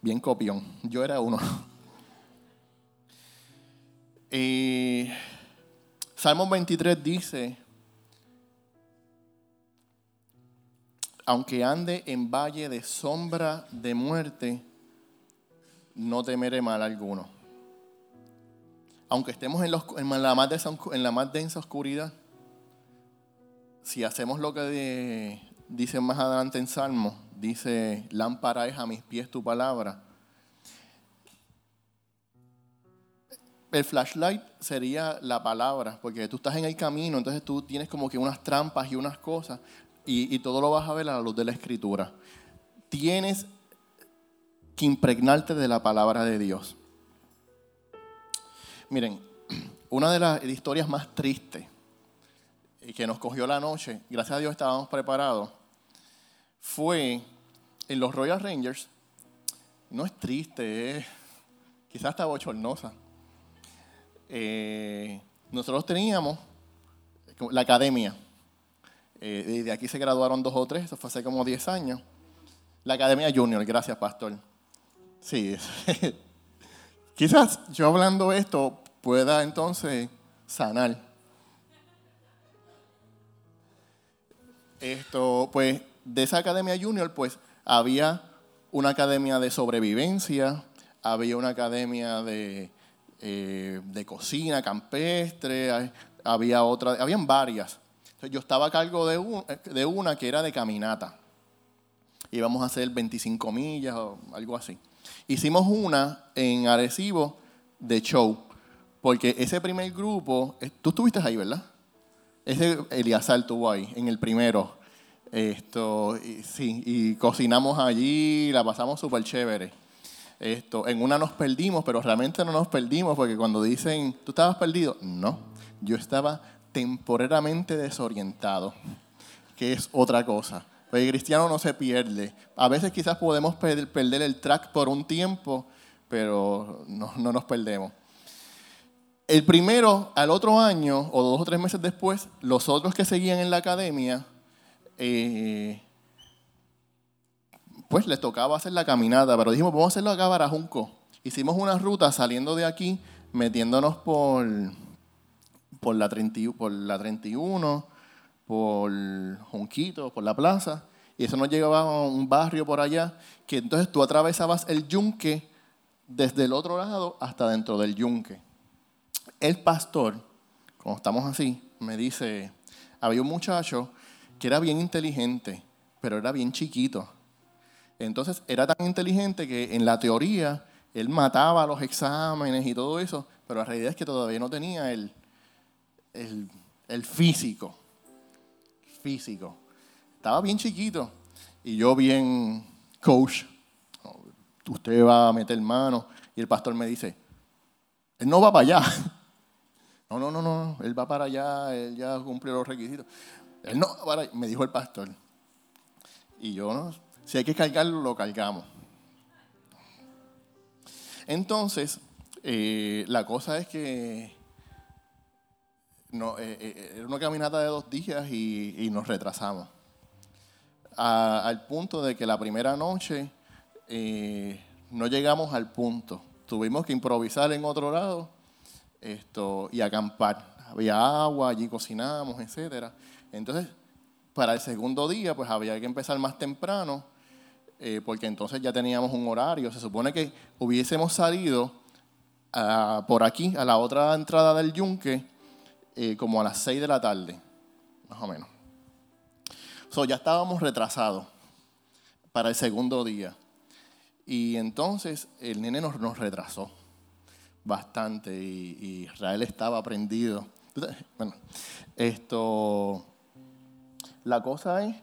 Bien copión. Yo era uno. Salmo 23 dice, aunque ande en valle de sombra de muerte, no temeré mal alguno. Aunque estemos en, la, más en la más densa oscuridad, si hacemos lo que dice más adelante en Salmo, dice, lámpara es a mis pies tu palabra. El flashlight sería la palabra, porque tú estás en el camino, entonces tú tienes como que unas trampas y unas cosas, y, todo lo vas a ver a la luz de la escritura. Tienes que impregnarte de la palabra de Dios. Miren, una de las historias más tristes que nos cogió la noche, gracias a Dios estábamos preparados, fue en los Royal Rangers. No es triste, es quizás hasta bochornosa. Eh, nosotros teníamos la academia eh, de aquí se graduaron dos o tres, eso fue hace como 10 años. La Academia Junior, gracias, pastor. Sí, quizás yo hablando esto pueda entonces sanar. Esto, pues, de esa Academia Junior, pues, había una academia de sobrevivencia, había una academia de, eh, de cocina campestre, había otra, habían varias yo estaba a cargo de, una que era de caminata. Íbamos a hacer 25 millas o algo así. Hicimos una en Arecibo de show, porque ese primer grupo, eh, tú estuviste ahí, ¿verdad? Ese Eliazar estuvo ahí, en el primero. Esto, y, sí, y cocinamos allí, la pasamos súper chévere. Esto, en una nos perdimos, pero realmente no nos perdimos, porque cuando dicen, ¿tú estabas perdido? No, yo estaba temporalmente desorientado, que es otra cosa. el cristiano no se pierde. A veces quizás podemos perder el track por un tiempo, pero no, nos perdemos. El primero, al otro año, o dos o tres meses después, los otros que seguían en la academia, eh, pues les tocaba hacer la caminata, pero dijimos, vamos a hacerlo acá a Barajunco. Hicimos una ruta saliendo de aquí, metiéndonos por, por la, 30, por la 31, por Junquito, por la plaza, y eso nos llevaba a un barrio por allá, que entonces tú atravesabas el yunque desde el otro lado hasta dentro del yunque. El pastor, como estamos así, me dice, había un muchacho que era bien inteligente, pero era bien chiquito. Entonces era tan inteligente que en la teoría él mataba los exámenes y todo eso, pero la realidad es que todavía no tenía el, el, físico. Físico. Estaba bien chiquito y yo bien coach. Usted va a meter mano y el pastor me dice, él no va para allá. No, no, no, no, él va para allá, él ya cumplió los requisitos. Él no para me dijo el pastor. Y yo, no, si hay que cargarlo, lo cargamos. Entonces, eh, la cosa es que no, eh, eh, era una caminata de dos días y, nos retrasamos. al punto de que la primera noche no llegamos al punto. Tuvimos que improvisar en otro lado esto, y acampar. Había agua, allí cocinamos, etc. Entonces, para el segundo día, pues había que empezar más temprano, porque entonces ya teníamos un horario. Se supone que hubiésemos salido ah, por aquí, a la otra entrada del yunque, eh, como a las 6 de la tarde, más o menos. So, ya estábamos retrasados para el segundo día. Y entonces el nene nos retrasó bastante y, Israel estaba prendido. Bueno, esto, la cosa es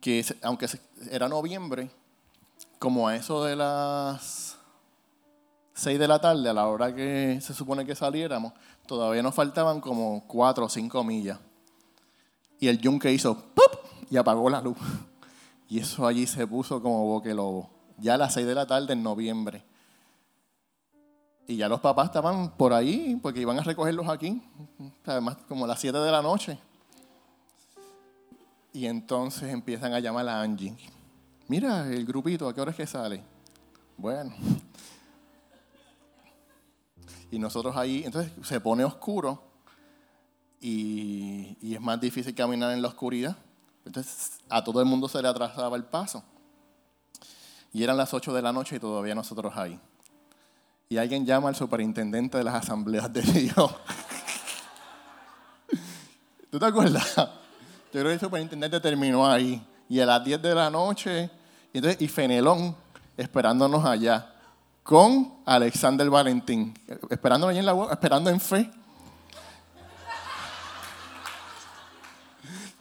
que aunque era noviembre, como a eso de las 6 de la tarde, a la hora que se supone que saliéramos, todavía nos faltaban como 4 o 5 millas. Y el yunque hizo ¡pup! y apagó la luz. Y eso allí se puso como boque lobo. Ya a las 6 de la tarde en noviembre. Y ya los papás estaban por ahí porque iban a recogerlos aquí. Además, como a las 7 de la noche. Y entonces empiezan a llamar a Angie. Mira, el grupito, ¿a qué hora es que sale? Bueno, y nosotros ahí, entonces se pone oscuro y, y es más difícil caminar en la oscuridad. Entonces a todo el mundo se le atrasaba el paso. Y eran las 8 de la noche y todavía nosotros ahí. Y alguien llama al superintendente de las asambleas de Dios. ¿Tú te acuerdas? Yo creo que el superintendente terminó ahí. Y a las 10 de la noche, y, entonces, y Fenelón esperándonos allá, con Alexander Valentín, esperando en la esperando en fe.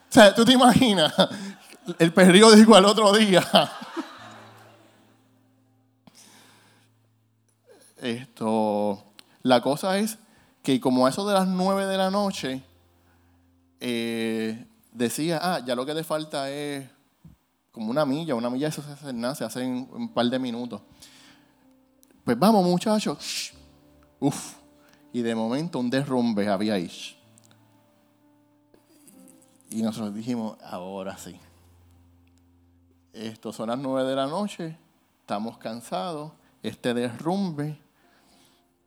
O sea, tú te imaginas el periódico al otro día. Esto, la cosa es que como eso de las nueve de la noche, eh, decía, ah, ya lo que te falta es como una milla, una milla eso se hace nada, se hace en un par de minutos. Pues vamos muchachos, uf, y de momento un derrumbe había ahí. Y nosotros dijimos, ahora sí. Esto son las nueve de la noche, estamos cansados, este derrumbe.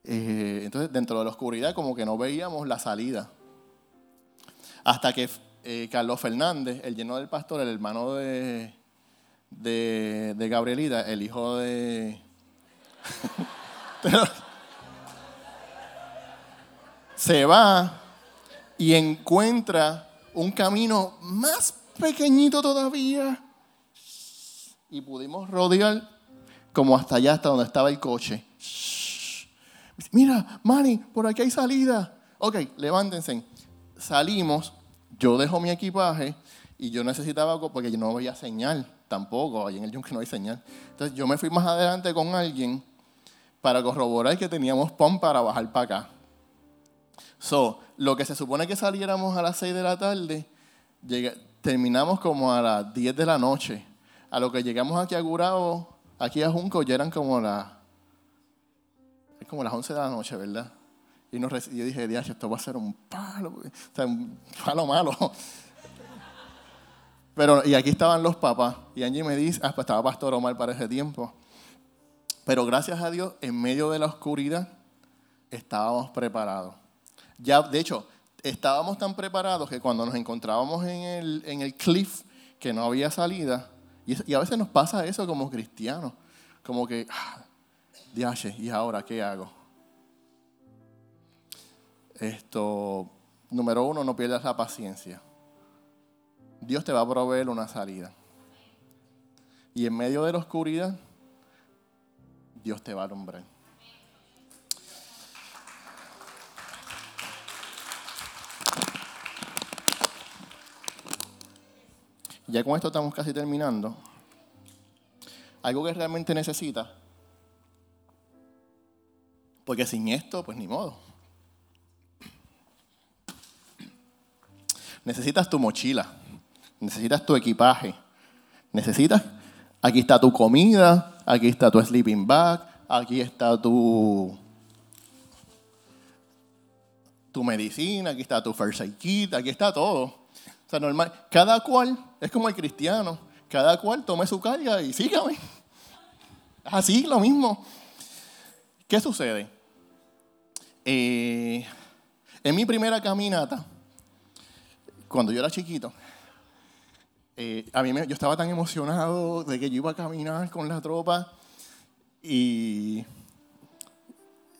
Eh, entonces, dentro de la oscuridad, como que no veíamos la salida. Hasta que eh, Carlos Fernández, el lleno del pastor, el hermano de, de, Gabrielita, el hijo de. se va y encuentra un camino más pequeñito todavía. Y pudimos rodear como hasta allá, hasta donde estaba el coche. Mira, Manny, por aquí hay salida. Ok, levántense. Salimos, yo dejo mi equipaje y yo necesitaba, porque yo no veía señal tampoco, ahí en el yunque no hay señal. Entonces yo me fui más adelante con alguien para corroborar que teníamos POM para bajar para acá. So, lo que se supone que saliéramos a las 6 de la tarde, terminamos como a las 10 de la noche. A lo que llegamos aquí a Gurao, aquí a Junco, ya eran como las, como las 11 de la noche, ¿verdad? Y yo dije, Dios, esto va a ser un palo, o sea, un palo malo. Pero, y aquí estaban los papás, y Angie me dice, ah, pues estaba Pastor Omar para ese tiempo. Pero gracias a Dios, en medio de la oscuridad, estábamos preparados. Ya, de hecho, estábamos tan preparados que cuando nos encontrábamos en el, en el cliff, que no había salida, y, a veces nos pasa eso como cristianos, como que, ah, ¿y ahora qué hago? Esto, número uno, no pierdas la paciencia. Dios te va a proveer una salida. Y en medio de la oscuridad, Dios te va a alumbrar. Ya con esto estamos casi terminando. Algo que realmente necesitas. Porque sin esto, pues ni modo. Necesitas tu mochila. Necesitas tu equipaje. Necesitas. Aquí está tu comida. Aquí está tu sleeping bag. Aquí está tu. Tu medicina. Aquí está tu first aid kit. Aquí está todo. O sea, normal. Cada cual es como el cristiano. Cada cual tome su carga y sígame. Así, lo mismo. ¿Qué sucede? Eh, en mi primera caminata, cuando yo era chiquito, eh, yo estaba tan emocionado de que yo iba a caminar con la tropa y,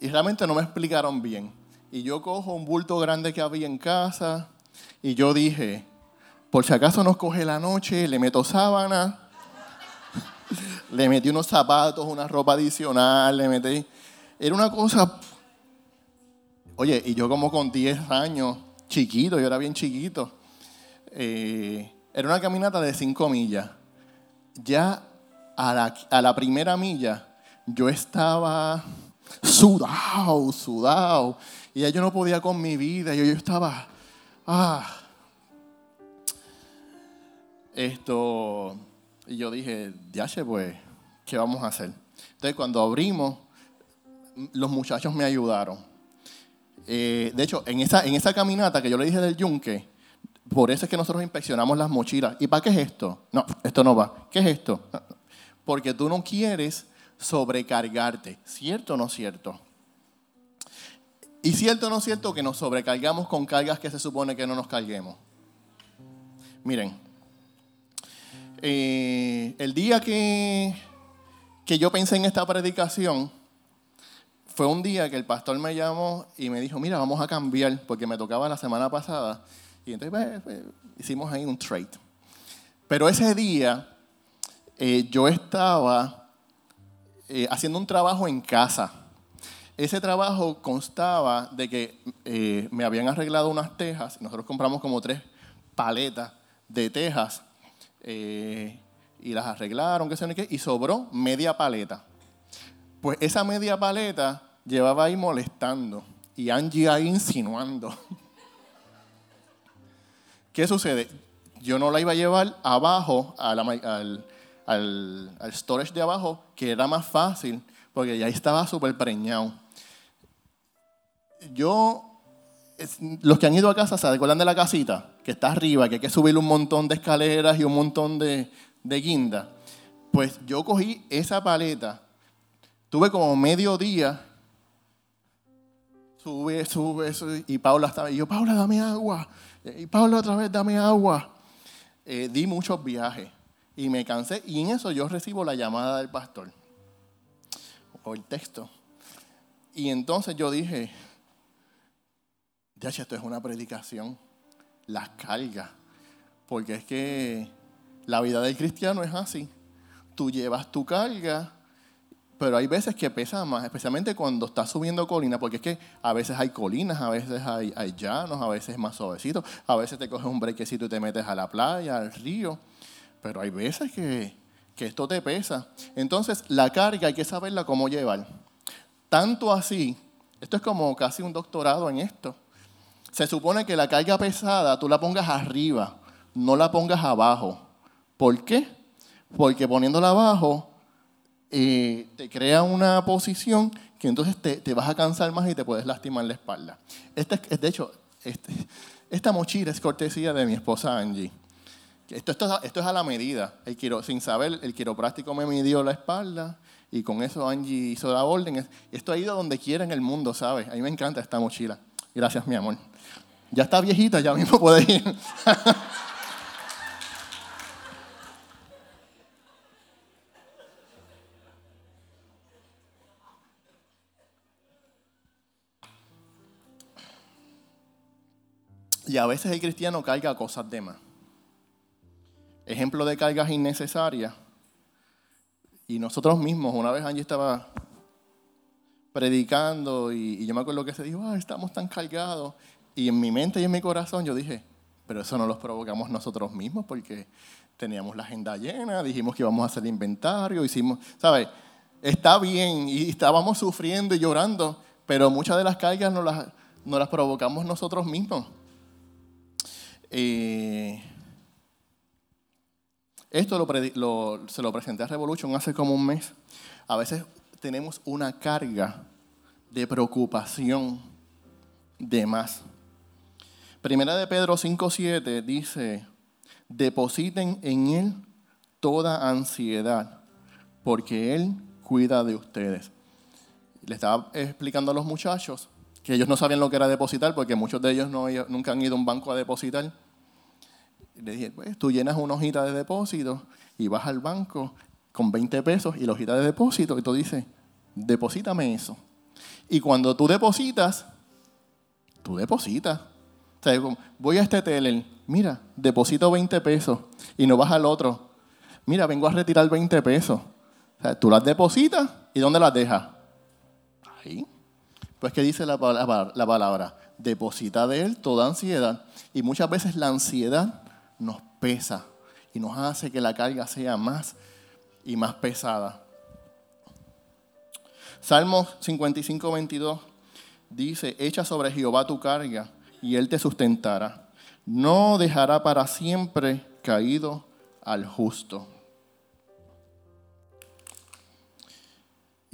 y realmente no me explicaron bien. Y yo cojo un bulto grande que había en casa y yo dije, por si acaso nos coge la noche, le meto sábana, le metí unos zapatos, una ropa adicional, le metí... Era una cosa... Oye, y yo como con 10 años, chiquito, yo era bien chiquito. Eh, era una caminata de 5 millas. Ya a la, a la primera milla yo estaba sudado, sudado. Y ya yo no podía con mi vida. Yo, yo estaba... Ah, esto, y yo dije, Diache, pues, ¿qué vamos a hacer? Entonces, cuando abrimos, los muchachos me ayudaron. Eh, de hecho, en esa, en esa caminata que yo le dije del yunque, por eso es que nosotros inspeccionamos las mochilas. ¿Y para qué es esto? No, esto no va. ¿Qué es esto? Porque tú no quieres sobrecargarte. ¿Cierto o no cierto? Y cierto o no cierto que nos sobrecargamos con cargas que se supone que no nos carguemos. Miren, eh, el día que, que yo pensé en esta predicación, fue un día que el pastor me llamó y me dijo, mira, vamos a cambiar, porque me tocaba la semana pasada. Y entonces pues, pues, hicimos ahí un trade. Pero ese día eh, yo estaba eh, haciendo un trabajo en casa. Ese trabajo constaba de que eh, me habían arreglado unas tejas. Nosotros compramos como tres paletas de tejas y las arreglaron, qué sé qué, y sobró media paleta. Pues esa media paleta llevaba ahí molestando y Angie ahí insinuando. ¿Qué sucede? Yo no la iba a llevar abajo, al, storage de abajo, que era más fácil, porque ya estaba súper preñado. Yo, los que han ido a casa, ¿se acuerdan de la casita? Que está arriba, que hay que subir un montón de escaleras y un montón de, de guinda. Pues yo cogí esa paleta, tuve como medio día sube, sube, sube. Y Paula estaba, y yo, Paula, dame agua. Y Paula otra vez, dame agua. Eh, di muchos viajes y me cansé. Y en eso yo recibo la llamada del pastor o el texto. Y entonces yo dije, ya esto es una predicación, las cargas. Porque es que la vida del cristiano es así. Tú llevas tu carga pero hay veces que pesa más, especialmente cuando estás subiendo colinas, porque es que a veces hay colinas, a veces hay, llanos, a veces es más suavecito, a veces te coges un brequecito y te metes a la playa, al río, pero hay veces que, que esto te pesa. Entonces, la carga hay que saberla cómo llevar. Tanto así, esto es como casi un doctorado en esto. Se supone que la carga pesada tú la pongas arriba, no la pongas abajo. ¿Por qué? Porque poniéndola abajo eh, te crea una posición que entonces te, vas a cansar más y te puedes lastimar la espalda. Este, de hecho, este, esta mochila es cortesía de mi esposa Angie. Esto, esto, esto es a la medida. El sin saber, el quiropráctico me midió la espalda y con eso Angie hizo la orden. Esto ha ido donde quiera en el mundo, ¿sabes? A mí me encanta esta mochila. Gracias, mi amor. Ya está viejita, ya mismo puede ir. Y a veces el cristiano carga cosas de más. Ejemplo de cargas innecesarias. Y nosotros mismos, una vez Angie estaba predicando y, yo me acuerdo que se dijo, ah, estamos tan cargados. Y en mi mente y en mi corazón yo dije, pero eso no lo provocamos nosotros mismos porque teníamos la agenda llena, dijimos que íbamos a hacer inventario, hicimos, ¿sabes? Está bien y estábamos sufriendo y llorando, pero muchas de las cargas no las, no las provocamos nosotros mismos. Esto se lo presenté a Revolution hace como un mes. A veces tenemos una carga de preocupación de más. Primera de Pedro 5.7 dice, depositen en Él toda ansiedad, porque Él cuida de ustedes. Le estaba explicando a los muchachos que ellos no sabían lo que era depositar, porque muchos de ellos no, nunca han ido a un banco a depositar. le dije, pues tú llenas una hojita de depósito y vas al banco con 20 pesos y la hojita de depósito y tú dices, deposítame eso. Y cuando tú depositas, tú depositas. O sea, voy a este teller, mira, deposito 20 pesos y no vas al otro. Mira, vengo a retirar 20 pesos. O sea, tú las depositas y ¿dónde las dejas? Ahí. Pues que dice la palabra, la palabra, deposita de Él toda ansiedad. Y muchas veces la ansiedad nos pesa y nos hace que la carga sea más y más pesada. Salmos 55, 22 dice, echa sobre Jehová tu carga y Él te sustentará. No dejará para siempre caído al justo.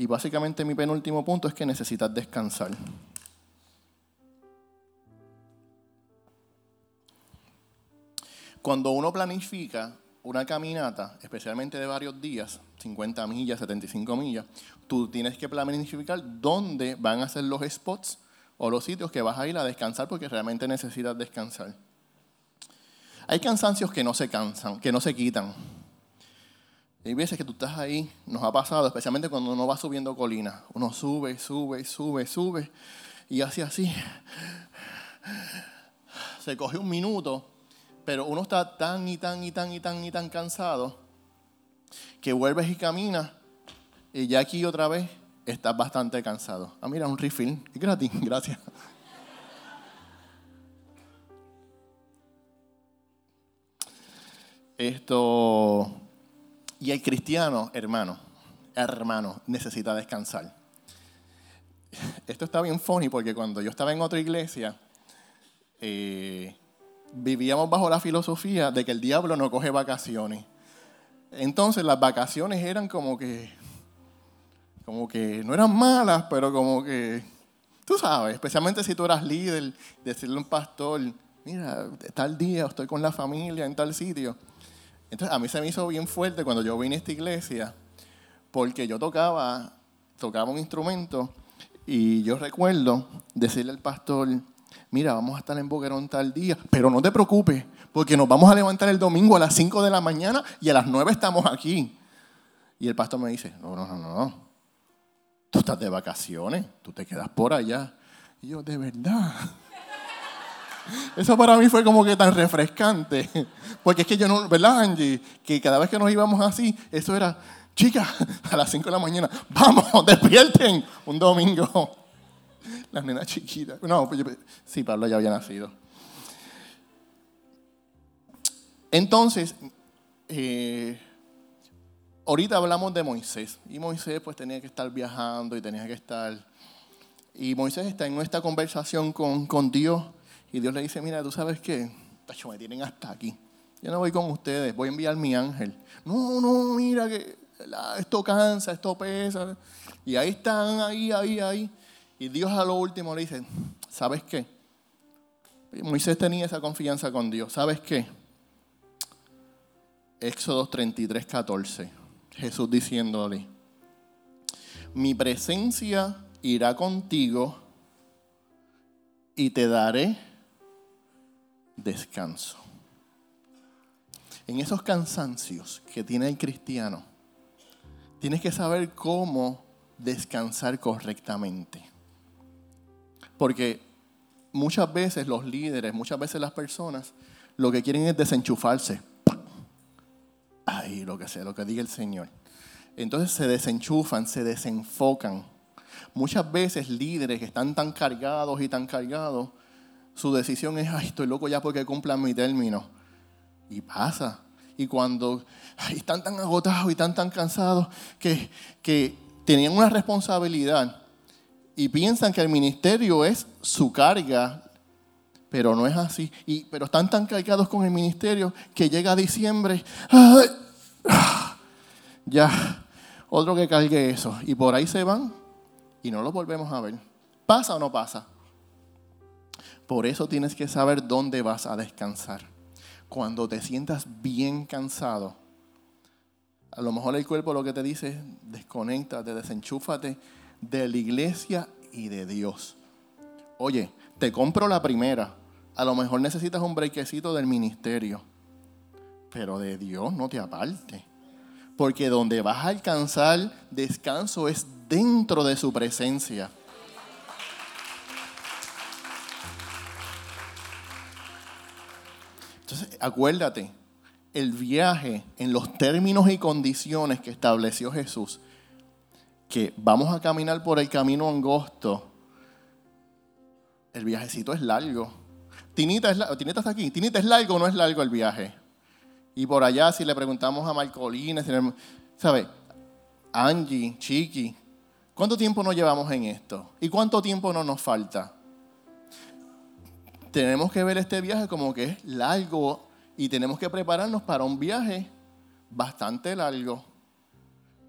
Y básicamente mi penúltimo punto es que necesitas descansar. Cuando uno planifica una caminata, especialmente de varios días, 50 millas, 75 millas, tú tienes que planificar dónde van a ser los spots o los sitios que vas a ir a descansar porque realmente necesitas descansar. Hay cansancios que no se cansan, que no se quitan. Hay veces que tú estás ahí, nos ha pasado, especialmente cuando uno va subiendo colinas. Uno sube, sube, sube, sube, y hace así. Se coge un minuto, pero uno está tan y tan y tan y tan y tan cansado que vuelves y caminas, y ya aquí otra vez estás bastante cansado. Ah, mira, un refill, es gratis, gracias. Esto. Y el cristiano, hermano, hermano, necesita descansar. Esto está bien funny porque cuando yo estaba en otra iglesia, eh, vivíamos bajo la filosofía de que el diablo no coge vacaciones. Entonces las vacaciones eran como que, como que no eran malas, pero como que, tú sabes, especialmente si tú eras líder, decirle a un pastor, mira, tal día estoy con la familia en tal sitio. Entonces a mí se me hizo bien fuerte cuando yo vine a esta iglesia, porque yo tocaba, tocaba un instrumento y yo recuerdo decirle al pastor, mira, vamos a estar en Boquerón tal día, pero no te preocupes, porque nos vamos a levantar el domingo a las 5 de la mañana y a las 9 estamos aquí. Y el pastor me dice, no, no, no, no, tú estás de vacaciones, tú te quedas por allá. Y yo, de verdad. Eso para mí fue como que tan refrescante. Porque es que yo no, ¿verdad, Angie? Que cada vez que nos íbamos así, eso era, chicas, a las 5 de la mañana, vamos, despierten, un domingo. Las nenas chiquitas. No, pues sí, Pablo ya había nacido. Entonces, eh, ahorita hablamos de Moisés. Y Moisés pues tenía que estar viajando y tenía que estar... Y Moisés está en esta conversación con, con Dios y Dios le dice, mira, tú sabes qué, Tacho, me tienen hasta aquí. Yo no voy con ustedes, voy a enviar mi ángel. No, no, mira que esto cansa, esto pesa. Y ahí están, ahí, ahí, ahí. Y Dios a lo último le dice, ¿sabes qué? Moisés tenía esa confianza con Dios. ¿Sabes qué? Éxodo 33, 14. Jesús diciéndole, mi presencia irá contigo y te daré descanso. En esos cansancios que tiene el cristiano, tienes que saber cómo descansar correctamente. Porque muchas veces los líderes, muchas veces las personas, lo que quieren es desenchufarse. Ay, lo que sea, lo que diga el Señor. Entonces se desenchufan, se desenfocan. Muchas veces líderes que están tan cargados y tan cargados su decisión es, ay, estoy loco ya porque cumplan mi término. Y pasa. Y cuando están tan agotados y están tan cansados que, que tenían una responsabilidad y piensan que el ministerio es su carga, pero no es así. Y, pero están tan cargados con el ministerio que llega diciembre, ya, otro que cargue eso. Y por ahí se van y no lo volvemos a ver. ¿Pasa o no pasa? Por eso tienes que saber dónde vas a descansar. Cuando te sientas bien cansado, a lo mejor el cuerpo lo que te dice es desconéctate, desenchúfate de la iglesia y de Dios. Oye, te compro la primera. A lo mejor necesitas un brequecito del ministerio. Pero de Dios no te aparte. Porque donde vas a alcanzar descanso es dentro de su presencia. Entonces, acuérdate, el viaje en los términos y condiciones que estableció Jesús, que vamos a caminar por el camino angosto, el viajecito es largo. Tinita, es Tinita está aquí. Tinita es largo o no es largo el viaje. Y por allá, si le preguntamos a Marcolina, ¿sabe? Angie, Chiqui, ¿cuánto tiempo nos llevamos en esto? ¿Y cuánto tiempo no nos falta? Tenemos que ver este viaje como que es largo y tenemos que prepararnos para un viaje bastante largo,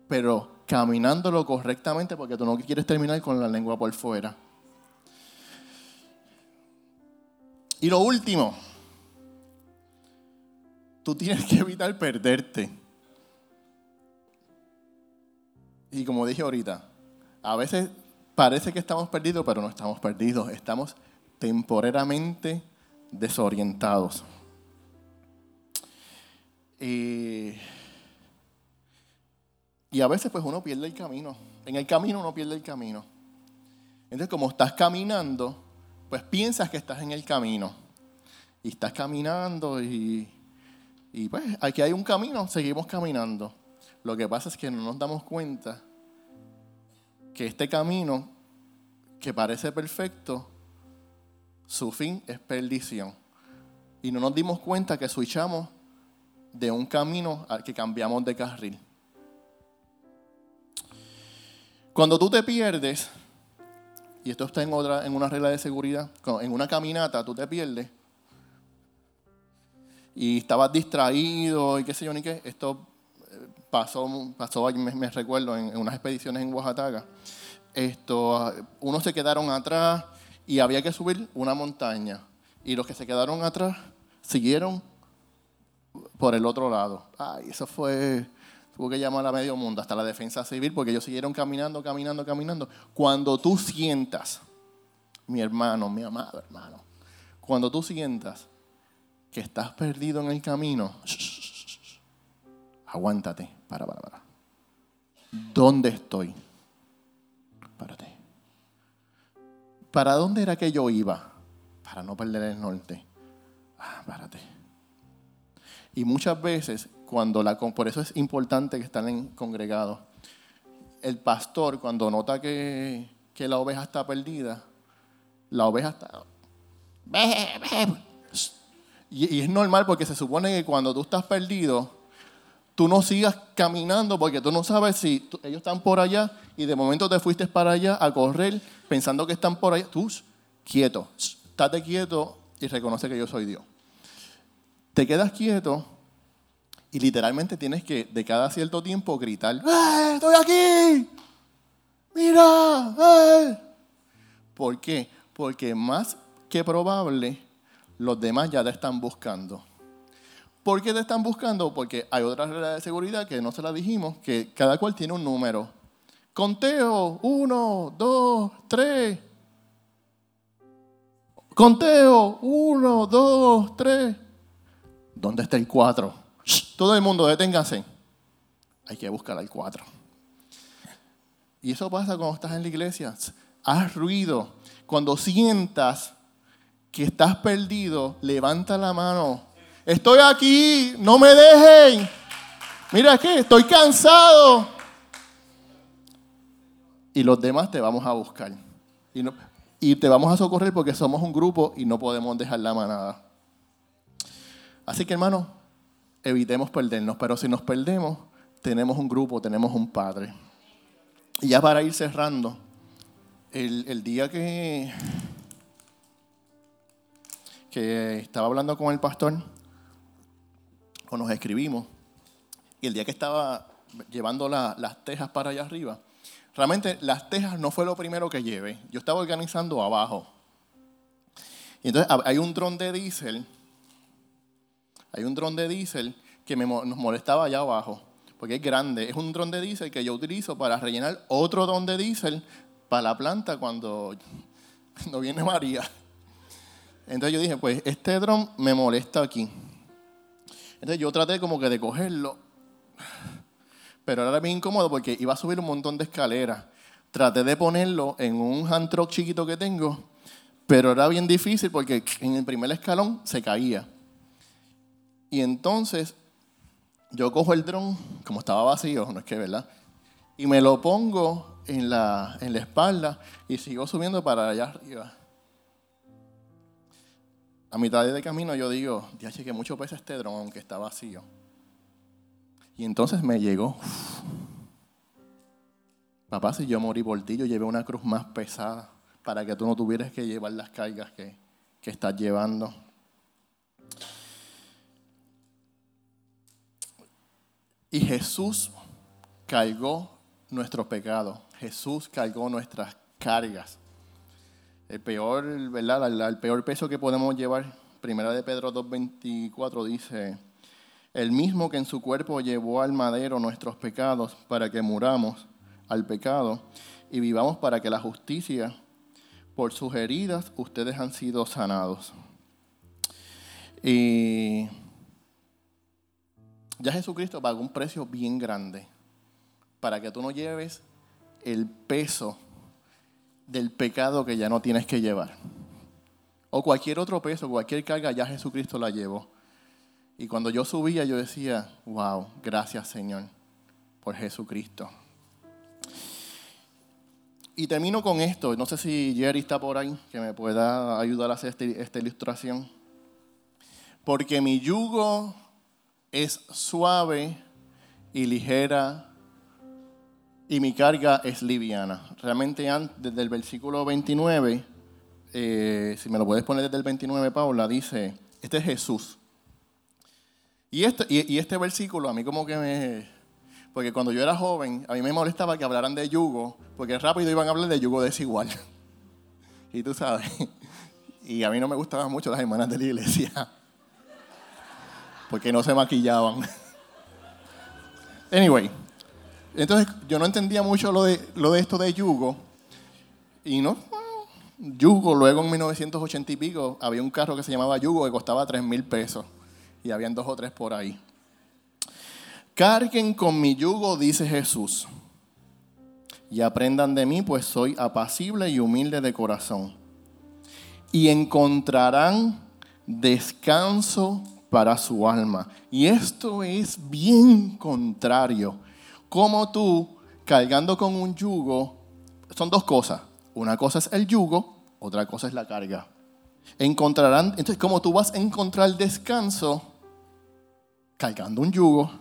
pero caminándolo correctamente porque tú no quieres terminar con la lengua por fuera. Y lo último, tú tienes que evitar perderte. Y como dije ahorita, a veces parece que estamos perdidos, pero no estamos perdidos. Estamos temporalmente desorientados. Y, y a veces pues uno pierde el camino. En el camino uno pierde el camino. Entonces como estás caminando, pues piensas que estás en el camino. Y estás caminando y, y pues aquí hay un camino, seguimos caminando. Lo que pasa es que no nos damos cuenta que este camino que parece perfecto, su fin es perdición. Y no nos dimos cuenta que switchamos de un camino al que cambiamos de carril. Cuando tú te pierdes, y esto está en, otra, en una regla de seguridad, en una caminata tú te pierdes, y estabas distraído y qué sé yo ni qué, esto eh, pasó, pasó me, recuerdo, en, unas expediciones en Oaxaca. Esto, unos se quedaron atrás y había que subir una montaña. Y los que se quedaron atrás siguieron por el otro lado. Ay, eso fue, tuvo que llamar a medio mundo, hasta la defensa civil, porque ellos siguieron caminando, caminando, caminando. Cuando tú sientas, mi hermano, mi amado hermano, cuando tú sientas que estás perdido en el camino, aguántate, para, para, para. ¿Dónde estoy? Párate. ¿Para dónde era que yo iba? Para no perder el norte. Ah, párate. Y muchas veces, cuando la, por eso es importante que estén congregados, el pastor cuando nota que, que la oveja está perdida, la oveja está... Y, es normal porque se supone que cuando tú estás perdido, tú no sigas caminando porque tú no sabes si ellos están por allá y de momento te fuiste para allá a correr pensando que están por allá. Tú, quieto, estate quieto y reconoce que yo soy Dios. Te quedas quieto y literalmente tienes que de cada cierto tiempo gritar, ¡Eh, ¡Estoy aquí! ¡Mira! ¡Eh! ¿Por qué? Porque más que probable los demás ya te están buscando. ¿Por qué te están buscando? Porque hay otra regla de seguridad que no se la dijimos, que cada cual tiene un número. Conteo, uno, dos, tres. Conteo, uno, dos, tres. ¿Dónde está el cuatro? Todo el mundo, deténganse. Hay que buscar al cuatro. Y eso pasa cuando estás en la iglesia. Haz ruido. Cuando sientas que estás perdido, levanta la mano. Estoy aquí, no me dejen. Mira que estoy cansado. Y los demás te vamos a buscar. Y, te vamos a socorrer porque somos un grupo y no podemos dejar la manada. Así que hermano, evitemos perdernos. Pero si nos perdemos, tenemos un grupo, tenemos un padre. Y ya para ir cerrando, el, día que estaba hablando con el pastor, o nos escribimos, y el día que estaba llevando las tejas para allá arriba, realmente las tejas no fue lo primero que llevé. Yo estaba organizando abajo. Y entonces hay un dron de diésel, hay un dron de diésel que nos molestaba allá abajo, porque es grande. Es un dron de diésel que yo utilizo para rellenar otro dron de diésel para la planta cuando no viene María. Entonces yo dije, pues este dron me molesta aquí. Entonces yo traté como que de cogerlo, pero era bien incómodo porque iba a subir un montón de escaleras. Traté de ponerlo en un hand truck chiquito que tengo, pero era bien difícil porque en el primer escalón se caía. Y entonces yo cojo el dron, como estaba vacío, no es que, ¿verdad? Y me lo pongo en la, en la espalda y sigo subiendo para allá arriba a mitad de camino yo digo, ya que mucho pesa este dron, aunque está vacío. Y entonces me llegó, papá, si yo morí por ti, yo llevé una cruz más pesada para que tú no tuvieras que llevar las cargas que, que estás llevando. Y Jesús cargó nuestro pecado. Jesús cargó nuestras cargas el peor, ¿verdad? Peor peso que podemos llevar, primera de Pedro 2.24 dice, el mismo que en su cuerpo llevó al madero nuestros pecados para que muramos al pecado y vivamos para que la justicia, por sus heridas, ustedes han sido sanados. Y ya Jesucristo pagó un precio bien grande para que tú no lleves el peso del pecado que ya no tienes que llevar. O cualquier otro peso, cualquier carga, ya Jesucristo la llevó. Y cuando yo subía, yo decía, wow, gracias Señor por Jesucristo. Y termino con esto. No sé si Jerry está por ahí, que me pueda ayudar a hacer este, esta ilustración. Porque mi yugo es suave y ligera y mi carga es liviana. Realmente desde el versículo 29, eh, si me lo puedes poner desde el 29, Paula, dice, este es Jesús. Y este, y, este versículo a mí como que me... Porque cuando yo era joven, a mí me molestaba que hablaran de yugo, porque rápido iban a hablar de yugo desigual. y tú sabes. Y a mí no me gustaban mucho las hermanas de la iglesia. Porque no se maquillaban. Anyway, entonces yo no entendía mucho lo de, lo de esto de yugo. Y no, yugo, luego en 1980 y pico había un carro que se llamaba yugo que costaba 3 mil pesos. Y habían dos o tres por ahí. Carguen con mi yugo, dice Jesús. Y aprendan de mí, pues soy apacible y humilde de corazón. Y encontrarán descanso para su alma. Y esto es bien contrario como tú, cargando con un yugo, son dos cosas. Una cosa es el yugo, otra cosa es la carga. Encontrarán, entonces, como tú vas a encontrar descanso cargando un yugo,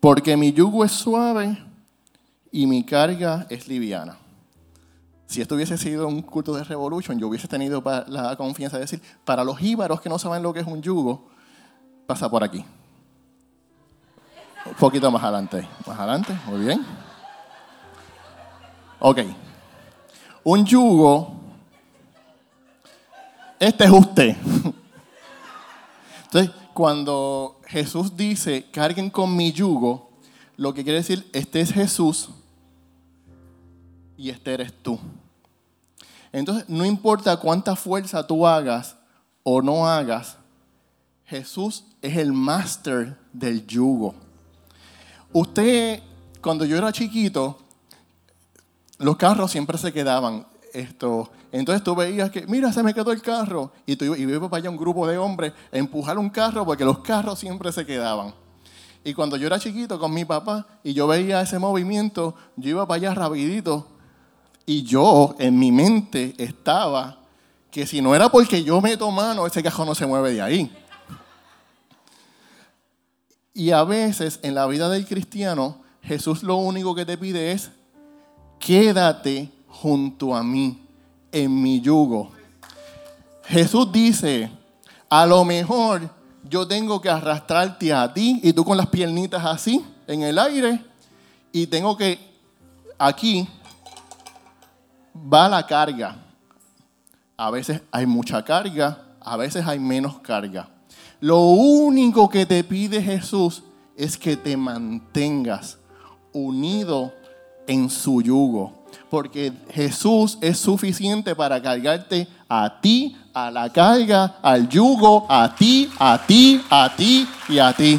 porque mi yugo es suave y mi carga es liviana. Si esto hubiese sido un culto de Revolution, yo hubiese tenido la confianza de decir, para los íbaros que no saben lo que es un yugo, pasa por aquí. Un poquito más adelante. Más adelante, muy bien. Ok. Un yugo. Este es usted. Entonces, cuando Jesús dice, carguen con mi yugo, lo que quiere decir, este es Jesús y este eres tú. Entonces, no importa cuánta fuerza tú hagas o no hagas, Jesús es el máster del yugo. Usted, cuando yo era chiquito, los carros siempre se quedaban. Esto. Entonces tú veías que, mira, se me quedó el carro. Y tú y para allá un grupo de hombres a empujar un carro porque los carros siempre se quedaban. Y cuando yo era chiquito con mi papá y yo veía ese movimiento, yo iba para allá rapidito. Y yo en mi mente estaba que si no era porque yo meto mano, ese carro no se mueve de ahí. Y a veces en la vida del cristiano, Jesús lo único que te pide es, quédate junto a mí, en mi yugo. Jesús dice, a lo mejor yo tengo que arrastrarte a ti y tú con las piernitas así, en el aire, y tengo que, aquí va la carga. A veces hay mucha carga, a veces hay menos carga. Lo único que te pide Jesús es que te mantengas unido en su yugo. Porque Jesús es suficiente para cargarte a ti, a la carga, al yugo, a ti, a ti, a ti y a ti.